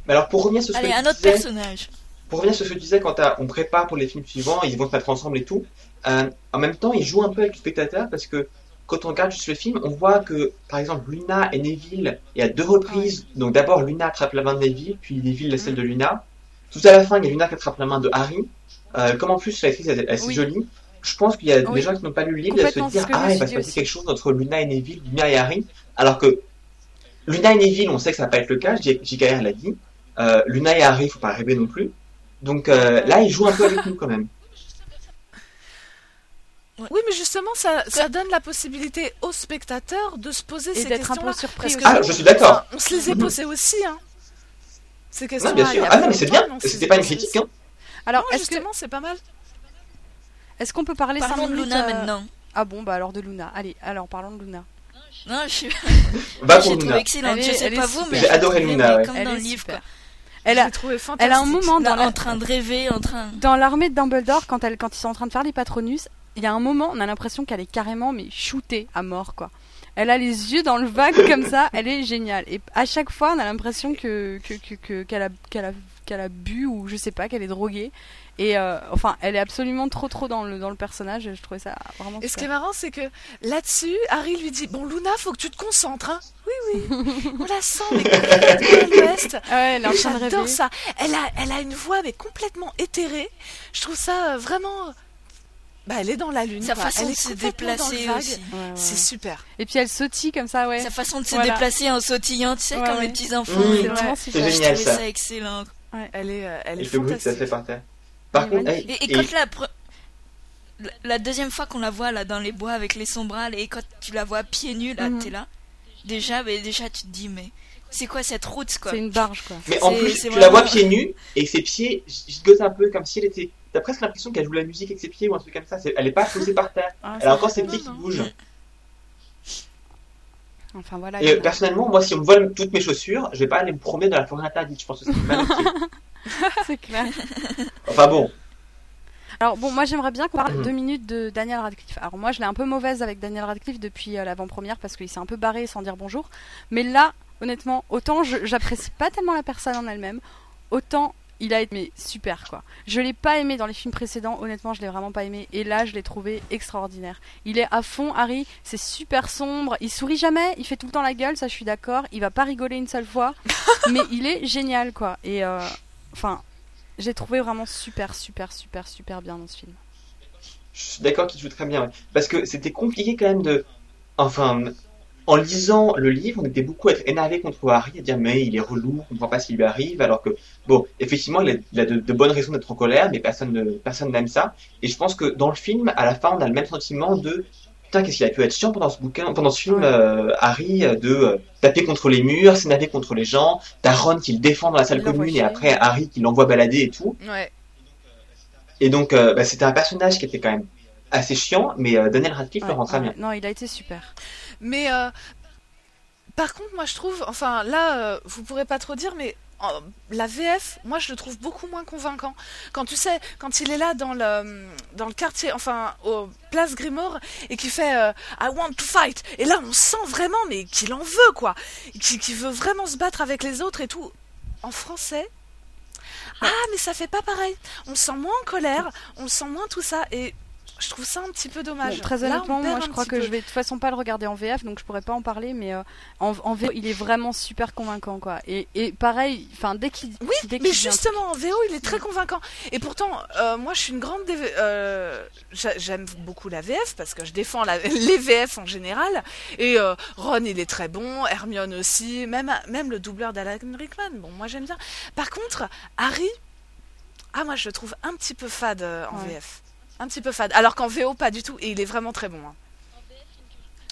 Mais alors pour revenir sur ce Allez, que un autre disais, personnage. pour revenir sur ce que tu disais quand on prépare pour les films suivants, ils vont se mettre ensemble et tout. euh, en même temps, ils jouent un peu avec le spectateur parce que quand on regarde juste le film, on voit que par exemple Luna et Neville, il y a deux reprises. Donc d'abord Luna attrape la main de Neville, puis Neville la celle de Luna. Tout à la fin, il y a Luna qui attrape la main de Harry. Euh, comme en plus l'actrice est assez Oui. jolie, je pense qu'il y a Oui. des gens qui n'ont pas lu le livre et se dire ah il va se passer quelque chose entre Luna et Neville, Luna et Harry, alors que Luna et Neville, on sait que ça va pas être le cas. JKR l'a dit. Euh, Luna et Harry, faut pas rêver non plus. Donc euh, là, ils jouent un peu avec nous quand même. Oui, mais justement, ça, ça donne la possibilité aux spectateurs de se poser Et ces d'être un peu surpris Parce aussi. que Ah, nous, je suis d'accord. enfin, on se les est posées aussi, hein. Ces Non, questions-là. bien il sûr. Ah non, mais c'est bien. C'était pas une critique. Hein. Alors, Non, justement, c'est pas mal. est-ce qu'on peut parler Parlons de minutes, Luna euh, maintenant. Ah bon, bah alors de Luna. Allez, alors parlons de Luna. Non, je suis. J'ai pour Luna. excellente. Elle je est- sais elle pas est vous, mais J'ai adoré trouvé, Luna, ouais. Comme Elle dans est le livre, super. quoi. Elle a, elle fantastique. a un moment dans la- en train de rêver, en train. dans l'armée de Dumbledore, quand, elle, quand ils sont en train de faire les Patronus, il y a un moment, on a l'impression qu'elle est carrément mais shootée à mort, quoi. Elle a les yeux dans le vague comme ça, elle est géniale. Et à chaque fois, on a l'impression que que- que- que- qu'elle a qu'elle a qu'elle a bu ou je sais pas, qu'elle est droguée. Et euh, enfin, elle est absolument trop trop dans le dans le personnage. Je trouvais ça vraiment. Et ce qui est marrant, c'est que là-dessus, Harry lui dit Bon, Luna, faut que tu te concentres, hein. Oui, oui. On la sent, mais complètement ouais, elle est en train de J'adore rêver. ça. Elle a, elle a une voix, mais complètement éthérée. Je trouve ça euh, vraiment. Bah, elle est dans la lune. Sa quoi. façon elle de se déplacer aussi. Ouais, ouais, C'est super. Et puis elle sautille comme ça, ouais. Sa façon de se Voilà. déplacer en sautillant, tu sais, Ouais, comme ouais. les petits enfants. Mmh. C'est vraiment C'est super. Génial ça. ça excellent. Elle est, euh, elle Et est le bruit que ça fantastique. fait par terre. Par Elle est contre, hey, Et, et et- quand la, pre- la, la deuxième fois qu'on la voit là dans les bois avec les sombrales et quand tu la vois pieds nus là, Mhm. t'es là. Déjà, mais déjà tu te dis mais c'est quoi cette route quoi? C'est une barge, quoi. mais en plus, c'est tu la vois pieds nus et ses pieds gigotent un peu comme si elle était. T'as presque l'impression qu'elle joue la musique avec ses pieds ou un truc comme ça. C'est- Elle est pas posée par terre. Ah, Elle a encore ses pieds qui bougent. Enfin voilà. Et il y euh, personnellement, moi, si on me vole toutes mes chaussures, je vais pas aller me promener dans la forêt interdite. Je pense que c'est mal c'est clair. Enfin bon, Alors bon, moi j'aimerais bien qu'on parle Mhm. deux minutes de Daniel Radcliffe. Alors moi je l'ai un peu mauvaise avec Daniel Radcliffe depuis euh, l'avant-première parce qu'il s'est un peu barré sans dire bonjour. Mais là, honnêtement, autant j'apprécie pas tellement la personne en elle-même, autant il a été mais super quoi. Je l'ai pas aimé dans les films précédents, honnêtement je l'ai vraiment pas aimé. Et là je l'ai trouvé extraordinaire. Il est à fond, Harry, c'est super sombre, il sourit jamais, il fait tout le temps la gueule, ça je suis d'accord. Il va pas rigoler une seule fois, mais il est génial quoi. Et euh, enfin, j'ai trouvé vraiment super, super, super, super bien dans ce film. je suis d'accord qu'il joue très bien. ouais. Parce que c'était compliqué quand même de. Enfin, en lisant le livre, on était beaucoup à être énervé contre Harry, à dire mais il est relou, on comprend pas ce qui lui arrive, alors que, bon, effectivement, il a, il a de, de bonnes raisons d'être en colère, mais personne ne- personne n'aime ça. Et je pense que dans le film, à la fin, on a le même sentiment de putain, qu'est-ce qu'il a pu être chiant pendant ce bouquin, pendant ce film, euh, Harry, euh, de euh, taper contre les murs, s'énerver contre les gens, t'as Ron qui le défend dans la salle Il commune et après Harry qui l'envoie balader et tout. Ouais. Et donc, euh, bah, c'était un personnage qui était quand même assez chiant, mais Daniel Radcliffe le rend très bien. Non, il a été super. Mais euh, par contre, moi je trouve, enfin là, euh, vous pourrez pas trop dire, mais la VF, moi je le trouve beaucoup moins convaincant. Quand tu sais, quand il est là dans le dans le quartier, enfin au place Grimoire, et qui fait euh, I want to fight, et là on sent vraiment, mais qu'il en veut quoi, qu'il qu'il veut vraiment se battre avec les autres et tout. En français. Ah, mais ça fait pas pareil. On sent moins en colère, on sent moins tout ça, et je trouve ça un petit peu dommage. Bon, très honnêtement, moi je crois que peu. je vais de toute façon pas le regarder en VF, donc je pourrais pas en parler, mais euh, en, en VO, il est vraiment super convaincant quoi. Et, et pareil, enfin dès qu'il Oui, dès mais justement, en VO, il est très convaincant. Et pourtant, euh, moi, je suis une grande... Euh, j'a- J'aime beaucoup la VF, parce que je défends la- les VF en général. Et Ron, il est très bon, Hermione aussi, même, même le doubleur d'Alan Rickman. Bon, moi, j'aime bien. Par contre, Harry, ah, moi, je le trouve un petit peu fade en Ouais. VF. Un petit peu fade. Alors qu'en VO, pas du tout. Et il est vraiment très bon. hein.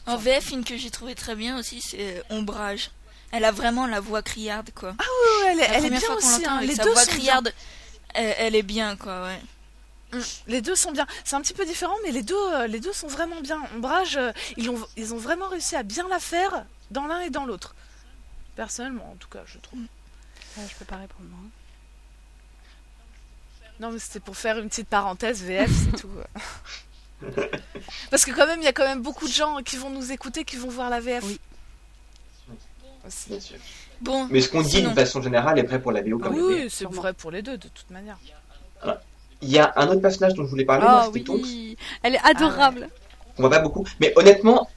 En VF, une que j'ai trouvé très bien aussi, c'est euh, Ombrage. Elle a vraiment la voix criarde, quoi. Ah oui, elle, est- La elle est bien fois aussi. hein. avec Les sa deux voix sont bien. criarde, elle, elle est bien, quoi, ouais. Mm, Les deux sont bien. C'est un petit peu différent, mais les deux, euh, les deux sont vraiment bien. Ombrage, euh, ils ont, ils ont vraiment réussi à bien la faire dans l'un et dans l'autre. Personnellement, en tout cas, je trouve. Ouais, je peux pas répondre. hein. Non, mais c'était pour faire une petite parenthèse VF, c'est tout. Parce que quand même, il y a quand même beaucoup de gens qui vont nous écouter, qui vont voir la VF. Oui. Aussi. Bien sûr. Bon, Mais ce qu'on dit de façon générale est vrai pour la VO comme Oui, c'est vrai pour les deux, de toute manière. Il y a un autre personnage dont je voulais parler, Ah c'était oui, elle est adorable. On voit pas beaucoup. Mais honnêtement,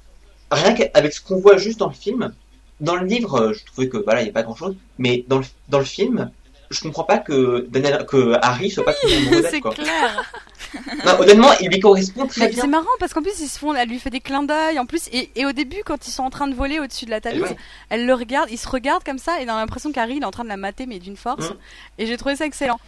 rien qu'avec ce qu'on voit juste dans le film, dans le livre, euh, je trouvais que voilà, il n'y a pas grand chose. Mais dans le, dans le film, je comprends pas que, Daniel, que Harry soit pas toujours amoureux c'est clair. Non, honnêtement, il lui correspond très bien. c'est marrant parce qu'en plus ils se font, elle lui fait des clins d'œil en plus et, et au début quand ils sont en train de voler au-dessus de la Tamise, Ouais. elle le regarde, ils se regardent comme ça et on a l'impression qu'Harry il est en train de la mater mais d'une force Mm. et j'ai trouvé ça excellent.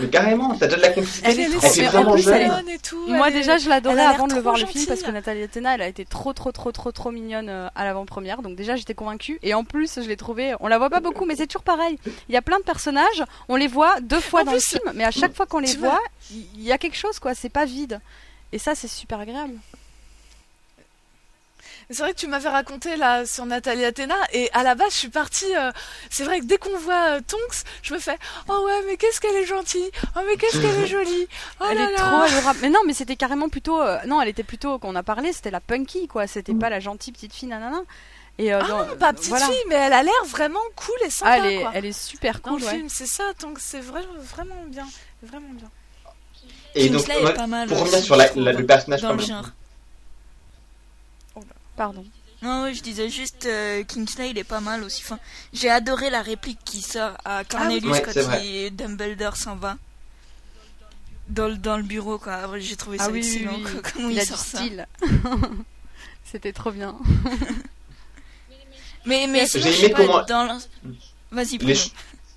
Mais carrément, t'as déjà de la complicité. Elle est Elle vraiment plus, elle est- jeune. et tout. Moi déjà je l'adorais avant de le voir le film parce que Nathalie Tena elle a été trop trop trop trop trop mignonne euh, à l'avant-première donc déjà j'étais convaincue et en plus je l'ai trouvée, on la voit pas beaucoup mais c'est toujours pareil. Il y a plein de personnages, on les voit deux fois En dans plus, le film mais à chaque fois qu'on les voit il y a quelque chose quoi, c'est pas vide. Et ça c'est super agréable. C'est vrai que tu m'avais raconté là sur Nathalie Athéna et à la base je suis partie. euh, c'est vrai que dès qu'on voit euh, Tonks, je me fais oh ouais mais qu'est-ce qu'elle est gentille, oh mais qu'est-ce qu'elle est jolie, oh elle là est là. trop adorable. Mais non, mais c'était carrément plutôt. euh, non, elle était plutôt. Qu'on a parlé, c'était la punky, quoi. C'était pas la gentille petite fille, nanana. Et euh, Ah dans- non, pas petite voilà. fille, mais elle a l'air vraiment cool et sympa Ah, elle est, quoi. elle est super Dans cool, le ouais. film, c'est ça, Tonks, c'est vrai, vraiment bien, vraiment bien. Et donc, est pas mal pour revenir sur la- la- le personnage dans quand le genre. Pardon. Non, oui, je disais juste euh, Kingsley, il est pas mal aussi. Enfin, j'ai adoré la réplique qui sort à Cornelius Ouais, quand il- Dumbledore s'en va. Dans le, dans le bureau, quoi. J'ai trouvé ça Ah oui, excellent, oui. quoi, comment Il il, a du sort ça. C'était trop bien. Mais, mais sinon, aimé comment- dans l'in- Vas-y,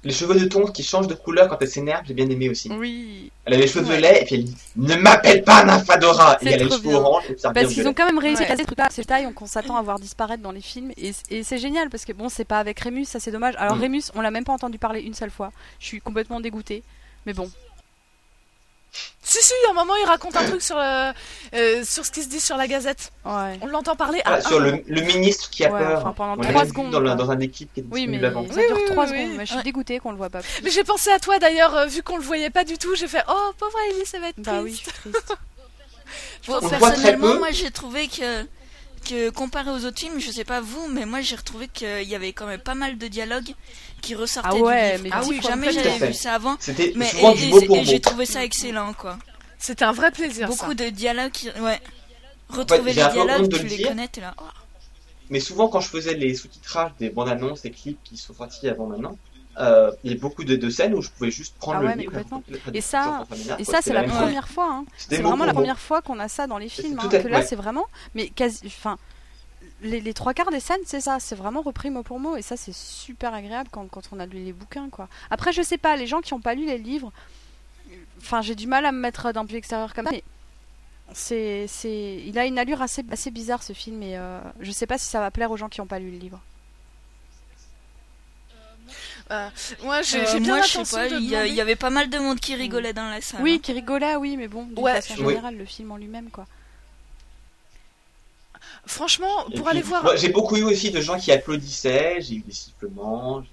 Les, cheveux de Tonks qui changent de couleur quand elle s'énerve, j'ai bien aimé aussi. Oui. Elle avait les cheveux Ouais. violets et puis elle dit Ne m'appelle pas Nymphadora Et C'est elle a les cheveux orange et Parce qu'ils ont quand même réussi Ouais. à caser ce truc-là, ces tailles qu'on s'attend à voir disparaître dans les films. Et, et c'est génial parce que bon, c'est pas avec Rémus, ça c'est dommage. Alors Mm. Rémus, on l'a même pas entendu parler une seule fois. Je suis complètement dégoûtée. Mais bon. Si, si, à un moment il raconte un truc sur, euh, euh, sur ce qui se dit sur la gazette. Ouais. On l'entend parler Ah, à sur un le, le ministre qui a Ouais, peur. enfin, pendant On l'a trois vu secondes, Dans, un équipe qui est Oui, mais avant. ça Oui, dure oui, 3 oui, secondes. oui. Mais je suis Ouais. dégoûtée qu'on le voit pas plus. Mais j'ai pensé à toi d'ailleurs, euh, vu qu'on le voyait pas du tout, j'ai fait oh pauvre Ellie, ça va être Bah oui, je triste. suis triste. Bon, personnellement, moi j'ai trouvé que, que comparé aux autres films, je sais pas vous, mais moi j'ai retrouvé qu'il y avait quand même pas mal de dialogues qui ressortaient Ah ouais, du livre. mais ah oui, jamais j'avais vu ça avant. C'était Mais souvent et- j'ai trouvé ça excellent quoi. C'était un vrai plaisir. Beaucoup ça. de dialogues, qui... ouais. Retrouver les dialogues, tu le les dire. connais, t'es là. oh. Mais souvent, quand je faisais les sous-titrages des bandes annonces et clips qui sont sortis avant maintenant, euh, il y a beaucoup de, de scènes où je pouvais juste prendre Ah le ouais, livre. Et ça, Et ça, c'est la première fois. hein. C'est vraiment la première fois qu'on a ça dans les films. hein, que là, c'est vraiment. Mais quasi. Enfin. Les, les trois quarts des scènes, c'est ça, c'est vraiment repris mot pour mot, et ça, c'est super agréable quand, quand on a lu les bouquins, quoi. Après, je sais pas, les gens qui n'ont pas lu les livres, enfin, j'ai du mal à me mettre d'un vue extérieur comme ça, mais c'est, il a une allure assez, assez bizarre ce film, et euh, je sais pas si ça va plaire aux gens qui n'ont pas lu le livre. Euh, moi j'ai Euh, bien moi, je sais l'intention pas, de il y, demander- avait pas mal de monde qui rigolait dans la salle. Oui, hein. qui rigolait, oui, mais bon, d'une Ouais. façon Oui. générale, le film en lui-même, quoi. Franchement, pour puis, aller voir. moi, J'ai beaucoup eu aussi de gens qui applaudissaient, j'ai eu des sifflements. j'ai-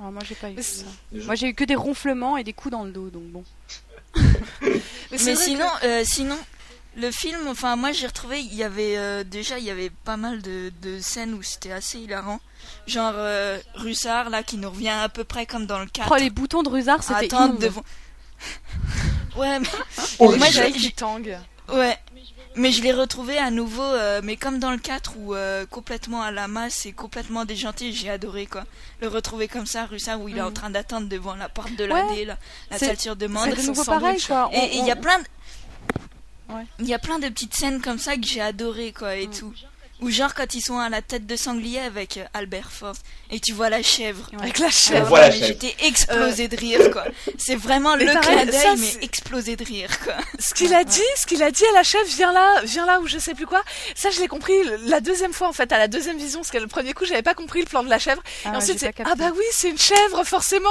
Ah, moi, j'ai pas eu ça. Moi, j'ai eu que des ronflements et des coups dans le dos, donc bon. Mais, sinon, que- euh, sinon, le film, enfin moi j'ai retrouvé, il y avait euh, déjà il y avait pas mal de, de scènes où c'était assez hilarant, genre euh, Russard là qui nous revient à peu près comme dans le 4. Oh, les boutons de Rusard, c'était Attendre devant. ouais, mais Oh, moi j'ai, ouais, mais je l'ai retrouvé à nouveau, euh, mais comme dans le 4 où euh, complètement à la masse et complètement déjanté, j'ai adoré quoi. Le retrouver comme ça, Russard où il est en Mhm. train d'attendre devant la porte de la Ouais. D, là, la ceinture de C'est mandre. de son nouveau sandwich. pareil, quoi. On- Et il y a plein de... Ouais. Il y a plein de petites scènes comme ça que j'ai adoré quoi et tout. Ou genre quand ils sont à la tête de sanglier avec euh, Albert Force et tu vois la chèvre. Avec la Alors chèvre. chèvre. J'étais explosé de rire quoi. C'est vraiment Mais le pareil, clin d'œil mais explosé de rire quoi. Ce qu'il a dit, ce qu'il a dit à la chef, viens là, viens là, ou je sais plus quoi. Ça, je l'ai compris la deuxième fois, en fait, à la deuxième vision, parce que le premier coup, j'avais pas compris le plan de la chèvre. Ah, et ensuite, j'ai c'est, ah bah oui, c'est une chèvre, forcément.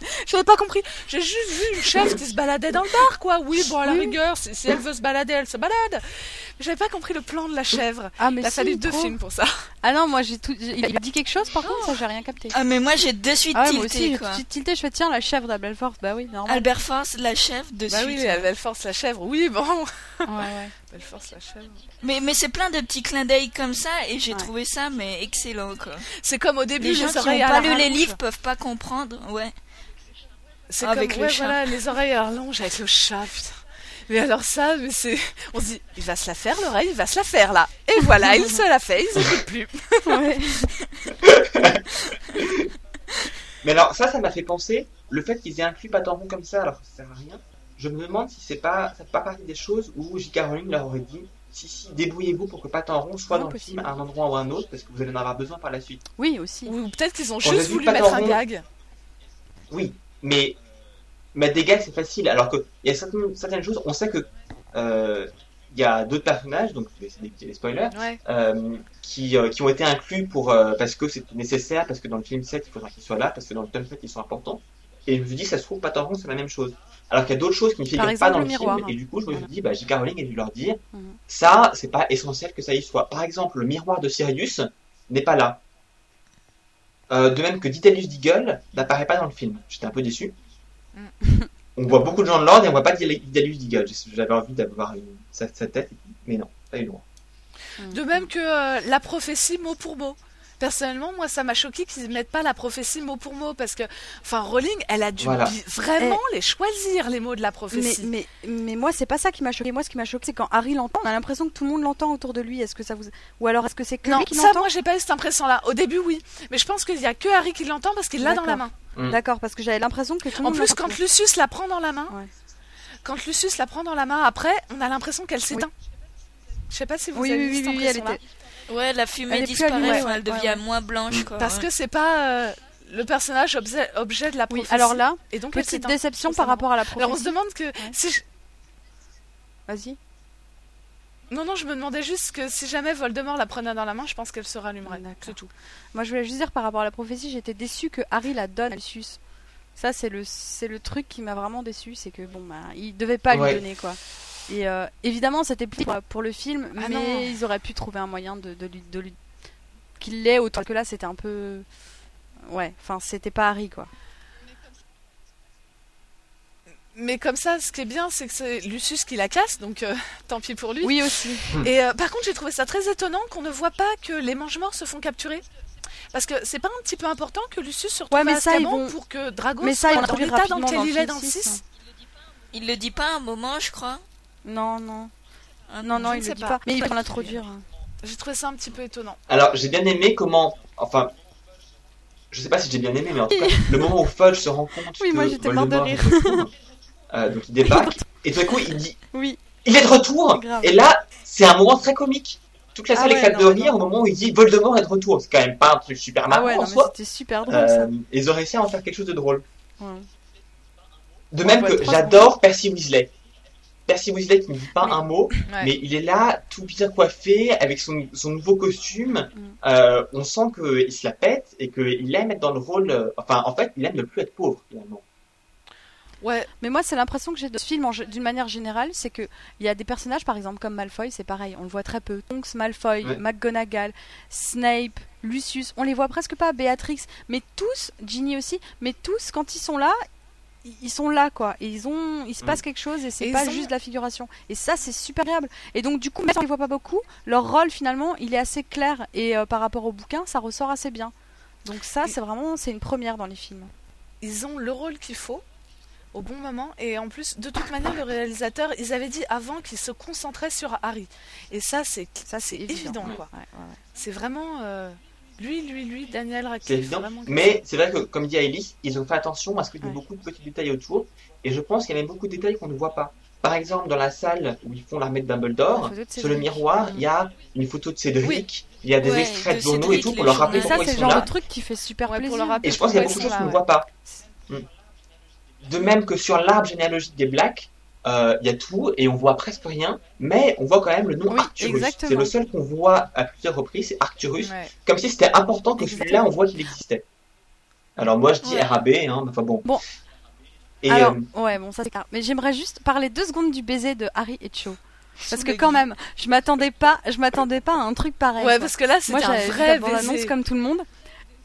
J'avais pas compris. J'ai juste vu une chèvre qui se baladait dans le bar, quoi. Oui, bon, à la rigueur, si, si elle veut se balader, elle se balade. J'avais pas compris le plan de la chèvre. Ah, mais Il a si, fallu deux trop. films pour ça. Ah non, moi j'ai tout. Il a dit quelque chose par contre, ça j'ai rien capté. Ah mais moi j'ai de suite Ah ouais, moi tilté aussi, j'ai tout quoi. de suite tilté. Je fais tiens, la chèvre d'Abel Force, bah oui, normal. Albert Force, la chef de Bah suite. oui, elle force la chèvre. Oui, bon. Ouais, ouais. Force la chèvre. Mais, mais c'est plein de petits clins d'œil comme ça et j'ai Ouais. trouvé ça mais excellent quoi. C'est comme au début, Les gens qui n'ont pas lu les livres peuvent pas comprendre, ouais. C'est Avec comme, le ouais, chat. voilà, les oreilles à rallonge avec le chat, putain. Mais alors ça, mais c'est... On se dit, il va se la faire l'oreille, il va se la faire là. Et voilà, il se la fait, ils écoutent plus. Ouais. Mais alors, ça, ça m'a fait penser, le fait qu'ils aient inclus Pataron comme ça, alors que ça sert à rien, je me demande si c'est pas, ça fait pas partie des choses où J.K. Rowling leur aurait dit, si, si, débrouillez-vous pour que Pataron soit Ouais, dans le film à un endroit ou à un autre, parce que vous allez en avoir besoin par la suite. Oui, aussi. Ou peut-être qu'ils ont Quand juste voulu mettre un gag. Oui, mais mettre des gags, c'est facile, alors que il y a certaines, certaines choses, on sait que, euh, il y a d'autres personnages, donc des, des spoilers, Ouais. euh, qui, euh, qui ont été inclus pour parce que c'est nécessaire, parce que dans le film 7, il faudra qu'ils soient là, parce que dans le tome 7, ils sont importants. Et je me suis dit, ça se trouve, Pataron, c'est la même chose. Alors qu'il y a d'autres choses qui ne figurent pas dans le miroir. film, et du coup, je me suis Voilà. dit, bah, J.K. Rowling a dû leur dire, Mhm. ça, c'est pas essentiel que ça y soit. Par exemple, le miroir de Sirius n'est pas là. Euh, de même que Didalius Deagle n'apparaît pas dans le film. J'étais un peu déçu. On voit beaucoup de gens de l'ordre et on voit pas Didalius Deagle. J'avais envie d'avoir une- sa, sa tête, mais non, pas eu le droit. De même que euh, la prophétie mot pour mot. Personnellement, moi, ça m'a choqué qu'ils mettent pas la prophétie mot pour mot parce que, enfin, Rowling, elle a dû Voilà. vraiment les choisir les mots de la Mais, prophétie. mais, mais moi, c'est pas ça qui m'a choqué. Moi, ce qui m'a choqué, c'est quand Harry l'entend, on a l'impression que tout le monde l'entend autour de lui. Est-ce que ça vous. Ou alors, est-ce que c'est que non, lui qui ça, l'entend moi, j'ai pas eu cette impression-là. Au début, oui, mais je pense qu'il y a que Harry qui l'entend parce qu'il l'a dans la main. Mm. D'accord, parce que j'avais l'impression que tout le En monde plus, l'entend. quand Lucius la prend dans la main, Ouais. quand Lucius la prend dans la main, après, on a l'impression qu'elle s'éteint. Je sais pas si vous Oui, avez oui, vu oui, cette oui, elle impression-là. était. Ouais, la fumée disparaît, allumée, enfin, ouais, elle devient ouais, ouais. moins blanche quoi. Parce ouais. que c'est pas euh, le personnage objet, objet de la Oui, prophétie. alors là, et donc petite déception par rapport à la marrant. Alors on se prophétie. demande que si je- Vas-y. non non, je me demandais juste que si jamais Voldemort la prenait dans la main, je pense qu'elle se rallumerait. C'est tout. Moi, je voulais juste dire par rapport à la prophétie, j'étais déçue que Harry la donne à Lucius. Ça, c'est le, c'est le truc qui m'a vraiment déçu, c'est que bon, bah, il devait pas Ouais. lui donner quoi. Et euh, évidemment, c'était plus pour, pour le film, Ah mais non. ils auraient pu trouver un moyen de, de lui, de lui- qu'il l'ait autant que là, c'était un peu, ouais, enfin, c'était pas Harry quoi. Mais comme ça, ce qui est bien, c'est que c'est Lucius qui la casse, donc euh, tant pis pour lui. Oui aussi. Et euh, par contre, j'ai trouvé ça très étonnant qu'on ne voit pas que les mange-morts se font capturer. Parce que c'est pas un petit peu important que Lucius se retrouve Ouais, mais à ça, ils vont- pour que Drago Mais ça, soit dans l'état dans lequel il est dans le film 6. six. Il le dit pas à un moment, je crois. Non, non, Ah, non, non, je il ne le dit pas. pas. Mais il va l'introduire. J'ai trouvé ça un petit peu étonnant. Alors, j'ai bien aimé comment, enfin, je sais pas si j'ai bien aimé, mais en tout cas, le moment où Fudge se rend compte Oui, que moi, j'étais morte de rire. euh, donc il débarque, et tout à coup il dit, Oui. il est de retour, et là, c'est un moment très comique. Toute la Ah salle ouais, éclate non, de rire au moment où il dit Voldemort est de retour. C'est quand même pas un truc super Ah marrant ouais, non, en soi. c'était super drôle. Euh, ils ont réussi à en faire quelque chose de drôle. Ouais. De même ouais, que j'adore Percy Weasley. Percy Weasley qui ne dit pas un mot, Ouais. mais il est là, tout bien coiffé, avec son, son nouveau costume. Mm. Euh, on sent qu'il se la pète et qu'il aime être dans le rôle. euh, Enfin, en fait, il aime ne plus être pauvre finalement. Ouais, Mais moi, c'est l'impression que j'ai de ce film d'une manière générale, c'est que il y a des personnages, par exemple comme Malfoy, c'est pareil, on le voit très peu. Tonks, Malfoy, Ouais. McGonagall, Snape, Lucius, on les voit presque pas. Béatrix, mais tous, Ginny aussi, mais tous quand ils sont là, ils sont là quoi. Et ils ont, il se passe quelque chose et c'est pas juste de la figuration. Et ça, c'est super agréable. Et donc du coup, même si on les voit pas beaucoup, leur rôle finalement, il est assez clair et euh, par rapport au bouquin, ça ressort assez bien. Donc ça, Et- c'est vraiment, c'est une première dans les films. ils ont le rôle qu'il faut au bon moment. Et en plus, de toute manière, le réalisateur, ils avaient dit avant qu'il se concentrait sur Harry. Et ça, c'est Ça, c'est évident. évident, quoi. Ouais, ouais, ouais. C'est vraiment euh, lui, lui, lui, Daniel Radcliffe. C'est évident. vraiment Mais c'est vrai que, comme dit Alice, ils ont fait attention à ce qu'il y ait Ouais. beaucoup de petits détails autour. Et je pense qu'il y a même beaucoup de détails qu'on ne voit pas. par exemple, dans la salle où ils font l'armée de Dumbledore, de sur le miroir, il y a une photo de Cédric, Oui. il y a des Ouais, extraits de journaux et tout pour leur rappeler Et ça, pourquoi c'est ils le sont genre là. de truc qui fait super Ouais, pour plaisir. leur rappeler Et je pense qu'il y a pourquoi beaucoup de ils choses sont qu'on ne là, voit pas. Mm. De même que sur l'arbre généalogique des Blacks, euh, il y a tout et on voit presque rien, mais on voit quand même le nom Oui, Arcturus. C'est le seul qu'on voit à plusieurs reprises, c'est Arcturus, Ouais. comme si c'était important que celui-là on voit qu'il existait. Alors moi je dis Ouais. RAB, hein, mais enfin bon. Bon. Et Alors, euh, ouais, bon, ça c'est clair. Mais j'aimerais juste parler deux secondes du baiser de Harry et Cho. Parce que quand même, je m'attendais pas, je m'attendais pas à un truc pareil. Ouais, parce que là, c'était un vrai baiser. comme tout le monde.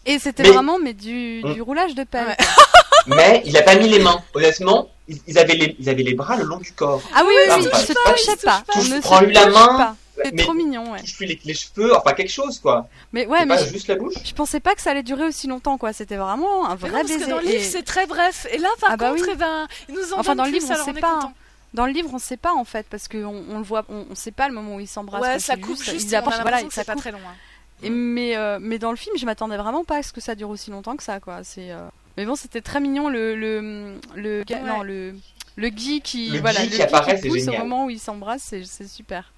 Et c'était Mais- vraiment mais du, du roulage de pelle. Ouais. mais il a pas mis les mains. Honnêtement, ils, ils avaient les, ils avaient les bras le long du corps. Ah oui, Ah, oui, oui, bah, il se touche pas. On ne se prends-lui la main, pas. C'est trop mignon, ouais. Touche-lui les, les cheveux, enfin quelque chose quoi. Mais ouais, mais pas juste la bouche. je pensais pas que ça allait durer aussi longtemps, quoi. C'était vraiment un vrai non, parce baiser. que dans le Et livre, c'est très bref. Et là, par Ah bah contre, oui. eh ben, ils nous en Enfin, donnent dans le plus, livre, on sait pas. content. Dans le livre, on sait pas en fait, parce qu'on on le voit, on, on sait pas le moment où ils s'embrassent. Ouais, ça coupe juste, juste. ils voilà, ça c'est pas très long. hein. Et mais, euh, mais dans le film, je m'attendais vraiment pas à ce que ça dure aussi longtemps que ça, quoi. C'est. euh, Mais bon, c'était très mignon le le le Ouais. non le le Guy qui Le voilà Guy le qui Guy apparaît, c'est pousse au moment où ils s'embrassent, c'est super.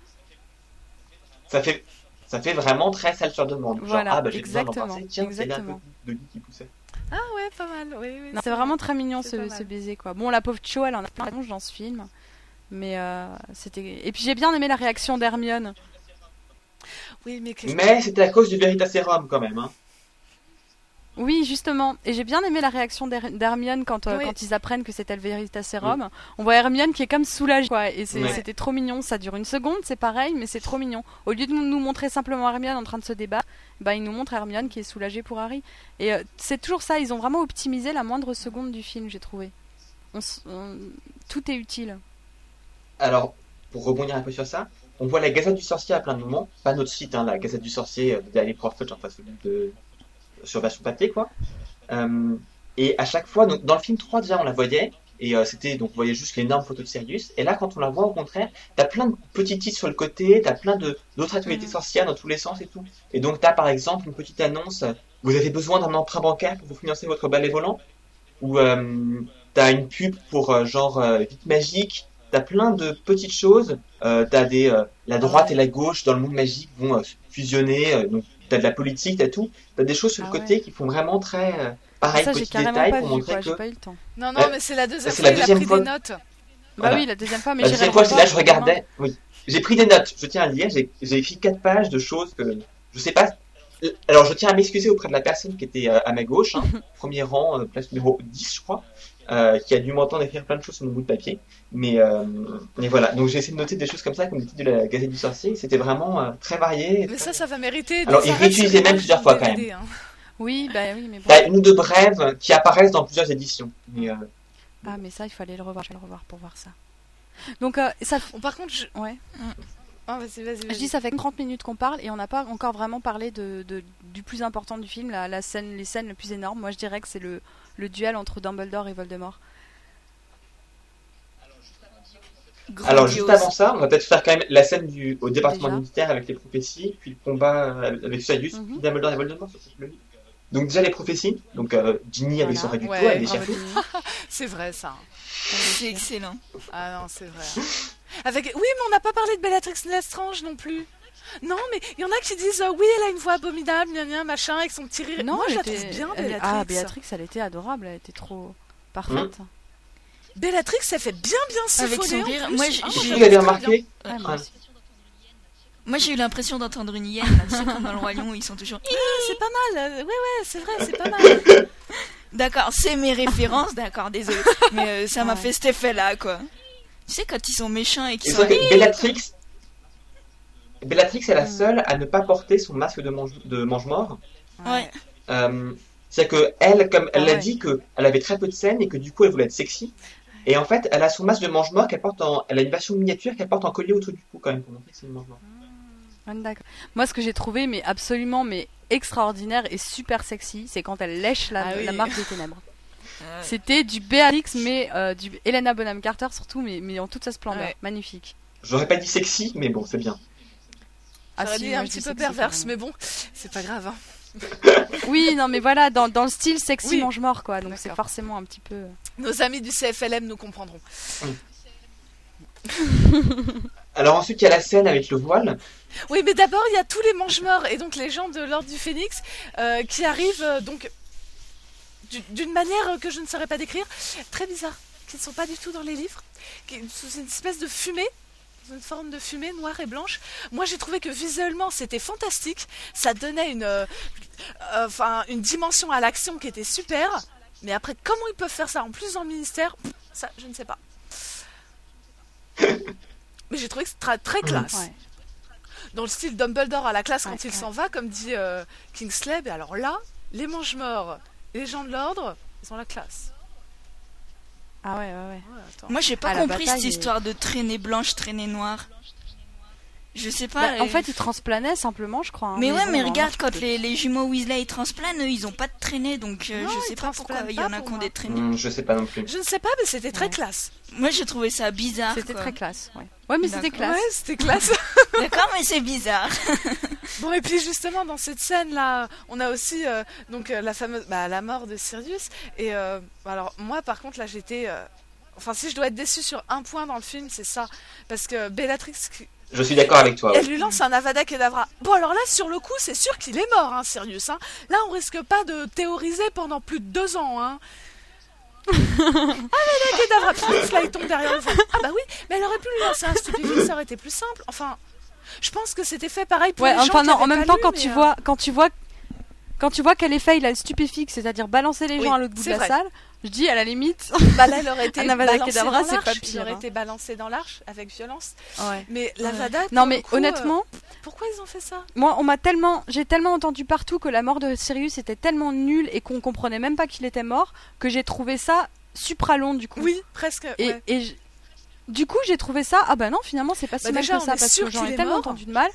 Ça fait, ça fait vraiment très celle sur demande. Genre, Voilà, ah bah j'ai besoin exactement, d'embrasser. Tiens, c'est là de, de Guy qui poussait. Ah ouais, pas mal. Oui, oui, C'est vraiment très mignon ce, ce baiser quoi. Bon la pauvre Cho elle en a plein tronche dans ce film. Mais euh, c'était et puis j'ai bien aimé la réaction d'Hermione. Oui, mais Mais c'était à cause du Veritaserum quand même. Hein. Oui, justement. Et j'ai bien aimé la réaction d'Her- d'Hermione quand, euh, Oui. quand ils apprennent que c'était le Veritaserum. On voit Hermione qui est comme soulagée, quoi. Et c'est- Ouais. c'était trop mignon. Ça dure une seconde, c'est pareil, mais c'est trop mignon. Au lieu de nous montrer simplement Hermione en train de se débattre, bah, ils nous montrent Hermione qui est soulagée pour Harry. Et euh, c'est toujours ça. Ils ont vraiment optimisé la moindre seconde du film, j'ai trouvé. On Tout est utile. Alors, pour rebondir un peu sur ça, on voit la Gazette du Sorcier à plein de moments. Pas notre site, hein, la Gazette du Sorcier euh, de Daily Prophet, enfin celui de sur version papier quoi. Euh, et à chaque fois, donc, dans le film 3 déjà on la voyait. Et euh, c'était donc on voyait juste l'énorme photo de Sirius. Et là, quand on la voit, au contraire, t'as plein de petits titres sur le côté, t'as plein de d'autres actualités Mhm. sorcières dans tous les sens et tout. Et donc t'as par exemple une petite annonce. Vous avez besoin d'un emprunt bancaire pour vous financer votre balai volant Ou euh, t'as une pub pour euh, genre vite magique. T'as plein de petites choses. T'as des la droite et la gauche dans le monde magique vont fusionner. donc t'as de la politique, t'as tout. T'as des choses sur le Ah côté ouais. qui font vraiment très euh, pareil ça, j'ai petit carrément détail pas pour vu, montrer quoi. que J'ai pas eu le temps. Non, non, Euh, mais c'est la deuxième c'est fois, la il a deuxième pris fois. des notes. Bah Voilà. oui, la deuxième fois, mais la deuxième fois, c'est là je regardais. Oui, j'ai pris des notes. Je tiens à le dire. J'ai j'ai écrit quatre pages de choses que je sais pas. Alors, je tiens à m'excuser auprès de la personne qui était euh, à ma gauche, hein, premier rang, euh, place numéro 10, je crois, euh, qui a dû m'entendre écrire plein de choses sur mon bout de papier. Mais, euh, mais voilà, donc j'ai essayé de noter des choses comme ça, comme les titres de la Gazette du Sorcier. C'était vraiment euh, très varié. Mais ça, ça va mériter. Alors, des il arrêts réutilisait sur même plusieurs fois, quand même. hein. Oui, bah oui, mais bon. T'as une ou deux brèves qui apparaissent dans plusieurs éditions. Mais, euh, Ah, mais ça, il fallait le revoir. Je vais le revoir pour voir ça. Donc, euh, ça. par contre, je... Ouais. Ah, vas-y, vas-y, Je dis ça fait 30 minutes qu'on parle et on n'a pas encore vraiment parlé de, de- du plus important du film, la, la scène, les scènes les plus énormes. Moi je dirais que c'est le, le duel entre Dumbledore et Voldemort. Alors, juste avant ça, on va peut-être faire quand même la scène du, au département Déjà. militaire avec les prophéties, puis le combat euh, avec Sirius, Mhm. puis Dumbledore et Voldemort. Donc déjà les prophéties, donc euh, Ginny avec son réducteur, Ouais, elle. Denis. C'est vrai, ça. C'est excellent. Ah non, c'est vrai. Avec... Oui, mais on n'a pas parlé de Bellatrix Lestrange non plus. Non, mais il y en a qui disent euh, oui, elle a une voix abominable, gna gna, machin, avec son petit rire. Non, Moi, je elle la trouve était- bien, Bellatrix. Ah, Béatrix, elle était adorable, elle était trop parfaite. Bellatrix, elle fait bien, bien Avec siphonner son rire, moi, j'ai- remarqué moi Ah. Moi j'ai eu l'impression d'entendre une hyène, là, tu sais, comme dans le Roi Lion, où ils sont toujours. Ah, c'est pas mal. Ouais, ouais, c'est vrai, c'est pas mal. D'accord, c'est mes références, d'accord, désolé. Mais euh, ça m'a Ouais. fait cet effet-là, quoi. Tu sais, quand ils sont méchants et qu'ils sont. que Bellatrix, Bellatrix est la Mm. seule à ne pas porter son masque de mange, de mange-mort. Ouais. Euh, C'est que elle, comme elle Ah l'a ouais. dit, que elle avait très peu de scènes et que du coup elle voulait être sexy. Et en fait, elle a son masque de mange-mort qu'elle porte en, elle a une version miniature qu'elle porte en collier autour du cou quand même pour montrer que c'est une mange-mort. Ah, d'accord. Moi, ce que j'ai trouvé, mais absolument, mais extraordinaire et super sexy, c'est quand elle lèche la, Ah oui. la marque des ténèbres. C'était du Béatrix, mais euh, du Helena Bonham Carter surtout, mais, mais en toute sa splendeur. Ouais. Magnifique. J'aurais pas dit sexy, mais bon, c'est bien. Ah, J'aurais si, dit moi, un petit peu perverse, mais bon, c'est pas grave. hein. Oui, non, mais voilà, dans, dans le style sexy Oui. mange-mort, quoi. Donc c'est forcément un petit peu. Nos amis du CFLM nous comprendront. Alors ensuite, il y a la scène avec le voile. Oui, mais d'abord, il y a tous les mange-morts et donc les gens de l'Ordre du Phénix euh, qui arrivent euh, donc du- d'une manière que je ne saurais pas décrire, très bizarre, qui ne sont pas du tout dans les livres, qui sous une espèce de fumée. Une forme de fumée noire et blanche. Moi, j'ai trouvé que visuellement, c'était fantastique. Ça donnait une, euh, euh, enfin, une dimension à l'action qui était super. Mais après, comment ils peuvent faire ça en plus dans le ministère? Ça, je ne sais pas. Mais j'ai trouvé que c'était très, classe Ouais. dans le style Dumbledore à la classe quand il ouais. s'en va, comme dit euh, Kingsley. Et alors là, les mange-morts les gens de l'ordre, ils ont la classe. Ah ouais, ouais, ouais. Moi, j'ai pas Ah, compris cette bataille histoire de traînée blanche, traînée noire. Je sais pas. Bah, en euh, fait, ils transplanaient simplement, je crois. hein, mais ouais, bon, mais hein, regarde, quand les, les jumeaux Weasley ils transplanent, eux, ils ont pas de traînée, donc euh, Non, je sais pas pourquoi il y en a qui ont des traînées. Hmm, je sais pas non plus. Je ne sais pas, mais c'était très Ouais. classe. Moi, j'ai trouvé ça bizarre. C'était très classe, ouais. Ouais, mais c'était classe. Ouais, c'était classe. D'accord, mais c'est bizarre. bon, et puis justement, dans cette scène-là, on a aussi euh, donc euh, la fameuse, bah, la mort de Sirius. Et euh, alors, moi, par contre, là, j'étais. euh, Enfin, si je dois être déçue sur un point dans le film, c'est ça. Parce que Bellatrix, Je suis d'accord avec toi. ouais. elle lui lance un Avada Kedavra. Bon, alors là, sur le coup, c'est sûr qu'il est mort, hein, Sirius. Hein. Là, on risque pas de théoriser pendant plus de deux ans. Hein. Avada Kedavra, là, il tombe derrière le. Ah bah oui, mais elle aurait pu lui lancer un stupéfiant, ça aurait été plus simple. Enfin, je pense que c'était fait pareil pour Ouais, les gens enfin non, en même pas temps lu, quand tu euh, vois quand tu vois quand tu vois quel effet il a le stupéfixe, c'est-à-dire balancer les Oui, gens à l'autre bout de la salle, je dis à la limite. Bah là, aurait été Kedavra, dans l'arche, Il pire, aurait hein. été balancé dans l'arche avec violence. Ouais. Mais l'Avada. Non pour mais coup, euh, honnêtement, pourquoi ils ont fait ça? moi on m'a tellement j'ai tellement entendu partout que la mort de Sirius était tellement nulle et qu'on comprenait même pas qu'il était mort que j'ai trouvé ça supralong du coup. Oui, presque. Et, ouais. et je- du coup, j'ai trouvé ça. Ah bah non, finalement, c'est pas si Bah mal déjà, que ça parce sûr que j'en ai tellement mort. entendu de mal.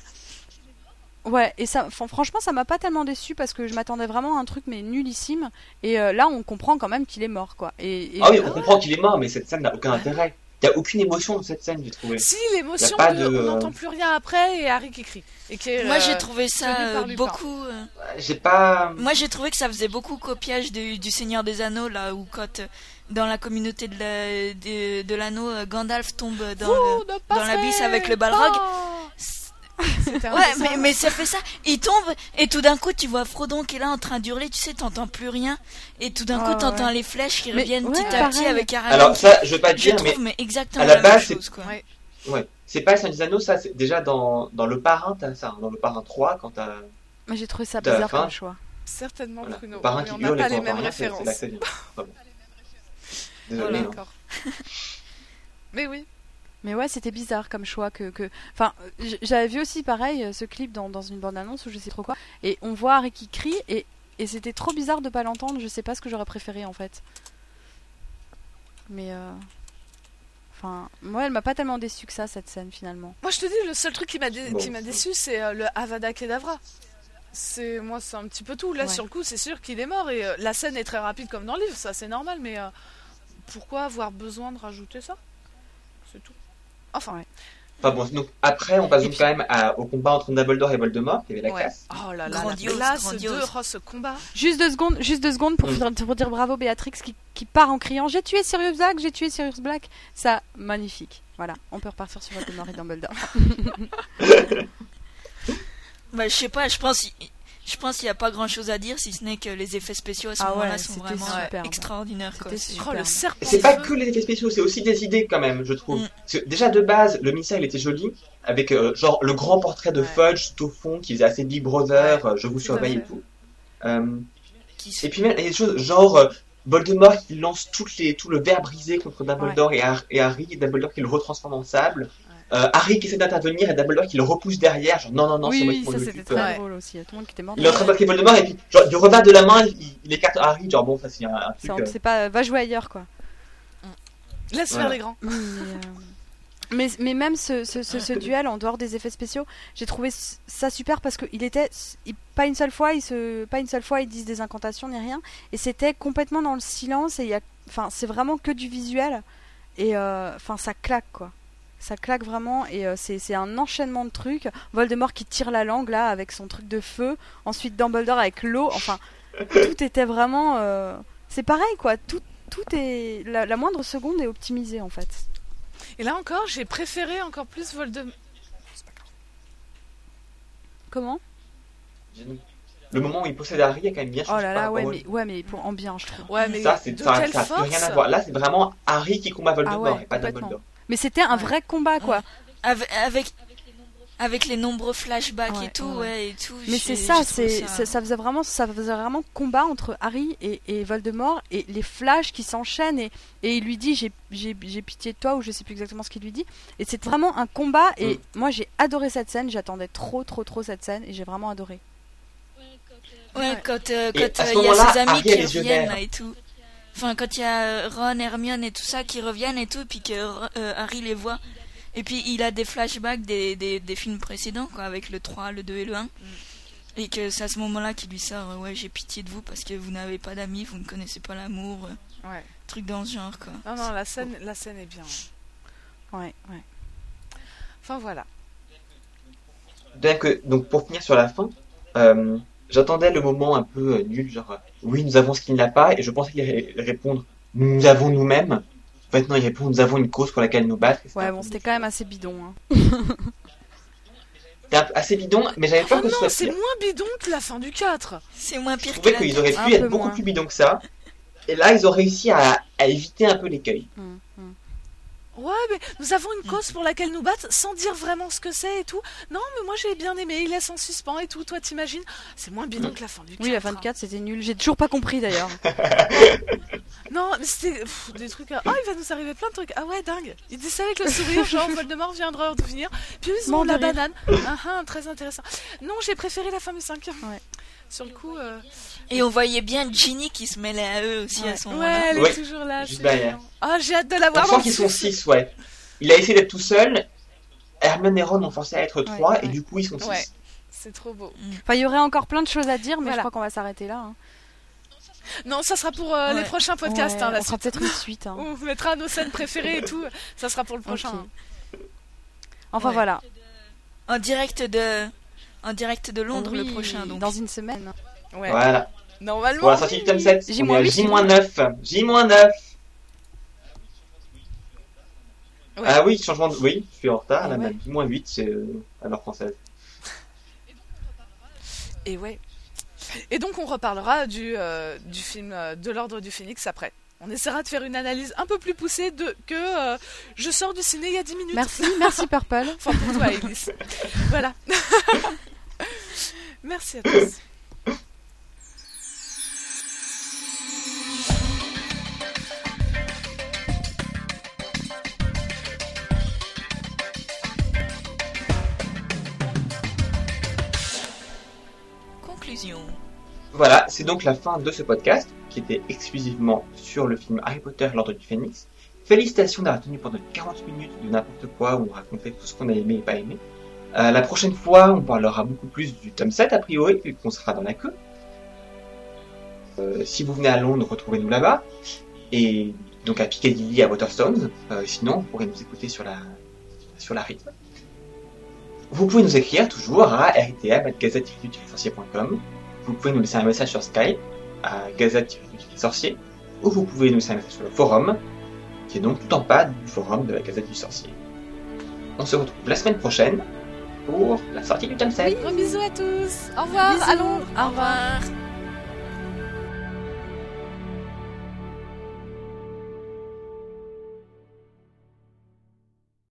Ouais, et ça, fran- franchement, ça m'a pas tellement déçu parce que je m'attendais vraiment à un truc mais nullissime. Et euh, là, on comprend quand même qu'il est mort, quoi. Et, et- Ah oui, on comprend qu'il est mort, mais cette scène n'a aucun intérêt. Il n'y a aucune émotion dans cette scène, j'ai trouvé. Si l'émotion de, de, on euh, n'entend plus rien après et Harry qui crie. Et qui est, Moi, euh, j'ai trouvé ça euh, beaucoup. euh, J'ai pas. Moi, j'ai trouvé que ça faisait beaucoup copiage du, du Seigneur des Anneaux, là, où quand, dans la communauté de la- de, de l'anneau, Gandalf tombe dans l'abysse avec le balrog. Ouais, mais, ça. mais ça fait ça. Il tombe, et tout d'un coup, tu vois Frodon qui est là en train d'hurler, tu sais, t'entends plus rien. Et tout d'un coup, t'entends ouais. les flèches qui Mais reviennent ouais, petit à petit avec Aragorn. Alors, ça, je veux pas je dire, trouve, mais mais exactement à la la, base, même chose, quoi. Ouais. ouais. C'est pas Saint des Anneaux, ça, c'est déjà dans, dans le parrain, t'as ça. hein. Dans le parrain 3, quand t'as. Mais j'ai trouvé ça bizarre comme choix. Certainement Voilà. Bruno. Le parrain qui on hurle pas les mêmes c'est références. Désolé. Hein. d'accord. mais oui. Mais ouais, c'était bizarre comme choix que. que... Enfin, j'avais vu aussi pareil euh, ce clip dans, dans une bande-annonce ou je sais trop quoi. Et on voit Harry qui crie et, et c'était trop bizarre de pas l'entendre. Je sais pas ce que j'aurais préféré en fait. Mais. euh, Enfin, moi, elle m'a pas tellement déçu que ça, cette scène finalement. Moi, je te dis, le seul truc qui m'a dé- Bon. qui m'a déçu, c'est euh, le Avada Kedavra. C'est moi, c'est un petit peu tout. Là, Ouais. sur le coup, c'est sûr qu'il est mort et euh, la scène est très rapide comme dans le livre, ça c'est normal. Mais euh, pourquoi avoir besoin de rajouter ça? C'est tout. Enfin, Ouais. Enfin bon, donc après, on passe Et donc puis- quand même à- au combat entre Dumbledore et Voldemort, qui avait la Ouais. classe. oh là là, Grandiose, la classe grandiose. de oh, ce combat. Juste deux secondes, juste deux secondes pour, Mm. pour dire bravo Béatrix qui, qui part en criant J'ai tué Sirius Black, j'ai tué Sirius Black. Ça, magnifique. Voilà, on peut repartir sur Voldemort et Dumbledore. Bah, je sais pas, je pense, je pense qu'il y a pas grand chose à dire si ce n'est que les effets spéciaux à ce Ah ouais, moment-là sont c'était vraiment euh, superbe. extraordinaires. quoi. Oh, le serpent. C'est pas que les effets spéciaux, c'est aussi des idées quand même, je trouve. Mm. Parce que déjà de base, le missile il était joli, avec euh, genre le grand portrait de Ouais. Fudge tout au fond, qui faisait assez Big Brother, Ouais, euh, je vous surveille et tout. Euh, et puis même, il y a des choses genre euh, Voldemort qui lance toutes les, tout le verre brisé contre Dumbledore et Harry, et Dumbledore qui le retransforme en sable. Euh, Harry qui essaie d'intervenir et Dumbledore qui le repousse derrière, genre non, non, non, c'est oui, moi oui, qui m'en ça c'était très Ouais. drôle aussi. Il y a tout le monde qui était mort. Il est en train de battre Voldemort et puis genre, du revers de la main, il, il écarte Harry, genre bon, ça c'est un, un truc. On euh, pas, va jouer ailleurs quoi. Laisse Voilà. faire les grands. Mais, euh, mais, mais même ce, ce, ce, ce duel en dehors des effets spéciaux, j'ai trouvé ça super parce qu'il était il- pas une seule fois, ils se pas une seule fois ils disent des incantations ni rien et c'était complètement dans le silence et il y a enfin c'est vraiment que du visuel et euh, enfin ça claque quoi. Ça claque vraiment et euh, c'est c'est un enchaînement de trucs. Voldemort qui tire la langue là avec son truc de feu, ensuite Dumbledore avec l'eau, enfin tout était vraiment euh, c'est pareil quoi, tout tout est la, la moindre seconde est optimisée en fait. Et là encore, j'ai préféré encore plus Voldemort. Comment? Le moment où il possède Harry a quand même bien Oh là là, ouais, mais, ouais, mais pour ambiance, je trouve. Ouais, mais ça, c'est de ça, quelle ça rien à voir. Là, c'est vraiment Harry qui combat Voldemort Ah ouais, et pas. Dumbledore. Mais c'était un vrai combat, quoi. Avec, avec, avec les nombreux flashbacks Ouais, et tout, ouais. ouais, et tout. Mais c'est ça, c'est ça. ça faisait vraiment, ça faisait vraiment combat entre Harry et, et Voldemort et les flashs qui s'enchaînent et, et il lui dit j'ai j'ai j'ai pitié de toi ou je sais plus exactement ce qu'il lui dit et c'est vraiment un combat et Mm. moi j'ai adoré cette scène, j'attendais trop trop trop cette scène et j'ai vraiment adoré. Ouais, quand euh, ce euh, il y a ses amis Harry qui reviennent et tout. Enfin, quand il y a euh, Ron, Hermione et tout ça qui reviennent et tout, puis que euh, Harry les voit. Et puis il a des flashbacks des, des, des films précédents, quoi, avec le 3, le 2 et le 1. Et que c'est à ce moment-là qu'il lui sort, euh, ouais, j'ai pitié de vous parce que vous n'avez pas d'amis, vous ne connaissez pas l'amour. euh, Ouais. Truc dans ce genre, quoi. Non, non, la scène, la scène est bien. Ouais, ouais. Enfin voilà. Bien que, donc pour finir sur la fin, euh, j'attendais le moment un peu euh, nul, genre euh, oui nous avons ce qu'il n'a pas, et je pensais qu'il allait répondre nous avons nous-mêmes. En fait non, il répond nous avons une cause pour laquelle nous battre. Ouais, bon, c'était quand même assez bidon. Hein. assez bidon, mais j'avais peur Oh que ce non, soit c'est moins bidon que la fin du 4. C'est moins pire Je que trouvais la qu'ils auraient pu être beaucoup moins. plus bidons que ça. Et là, ils ont réussi à, à éviter un peu l'écueil. Hum. Ouais, mais nous avons une cause pour laquelle nous battre sans dire vraiment ce que c'est et tout. Non, mais moi j'ai bien aimé, il laisse en suspens et tout. Toi, t'imagines C'est moins bidon que la fin du 4. Oui, la fin de 4 c'était nul. J'ai toujours pas compris d'ailleurs. Non, mais c'était des trucs. Oh, il va nous arriver plein de trucs. Ah ouais, dingue. Il dit ça avec le sourire, genre Voldemort viendra revenir. Puis ils ont de la banane. Ah, ah, très intéressant. Non, j'ai préféré la fin du 5. Ouais. Sur le coup. euh, Et on voyait bien Ginny qui se mêlait à eux aussi Ouais. à ce Ouais, moment-là. elle Ouais, est toujours là. juste derrière. Ah, j'ai hâte de la voir. sent dans qu'ils sont six. 6, ouais. Il a essayé d'être tout seul. Hermione et Ron ont forcé à être 3, ouais. et du coup, ils sont 6. Ouais. C'est trop beau. Enfin, il y aurait encore plein de choses à dire, mais Voilà. je crois qu'on va s'arrêter là. hein. Non, ça sera pour euh, Ouais. les prochains podcasts. Ouais, hein, la on fera peut-être une suite. hein. On vous mettra nos scènes préférées et tout. Ça sera pour le prochain. Ok. Enfin Ouais. voilà. En direct de, en direct de Londres le prochain, donc. Dans une semaine. Ouais. Voilà. Normalement. Pour la sortie du tome 7, J-8, on est à J-9. J-9. Ouais. Ah oui, changement de... Oui, je suis en retard, là, Ouais. même. J-8, c'est euh, à l'heure française. Et ouais. Et donc on reparlera du, euh, du film euh, de l'ordre du phénix après. On essaiera de faire une analyse un peu plus poussée de que euh, je sors du ciné il y a 10 minutes. Merci, merci Purple. Enfin pour toi Elise. voilà. Merci à tous. Voilà, c'est donc la fin de ce podcast, qui était exclusivement sur le film Harry Potter, l'Ordre du Phénix. Félicitations d'avoir tenu pendant 40 minutes de n'importe quoi, où on racontait tout ce qu'on a aimé et pas aimé. Euh, la prochaine fois, on parlera beaucoup plus du tome 7, a priori, vu qu'on sera dans la queue. Euh, si vous venez à Londres, retrouvez-nous là-bas. Et donc à Piccadilly, à Waterstones. Euh, sinon, vous pourrez nous écouter sur la, sur rythme. Vous pouvez nous écrire toujours à rtm.gazette-sorcier.com. Vous pouvez nous laisser un message sur Skype à Gazette-Sorcier. Ou vous pouvez nous laisser un message sur le forum, qui est donc tout en bas du forum de la Gazette du Sorcier. On se retrouve la semaine prochaine pour la sortie du tome 7. Gros bisous à tous. Au revoir. Bisous. Londres. Au revoir.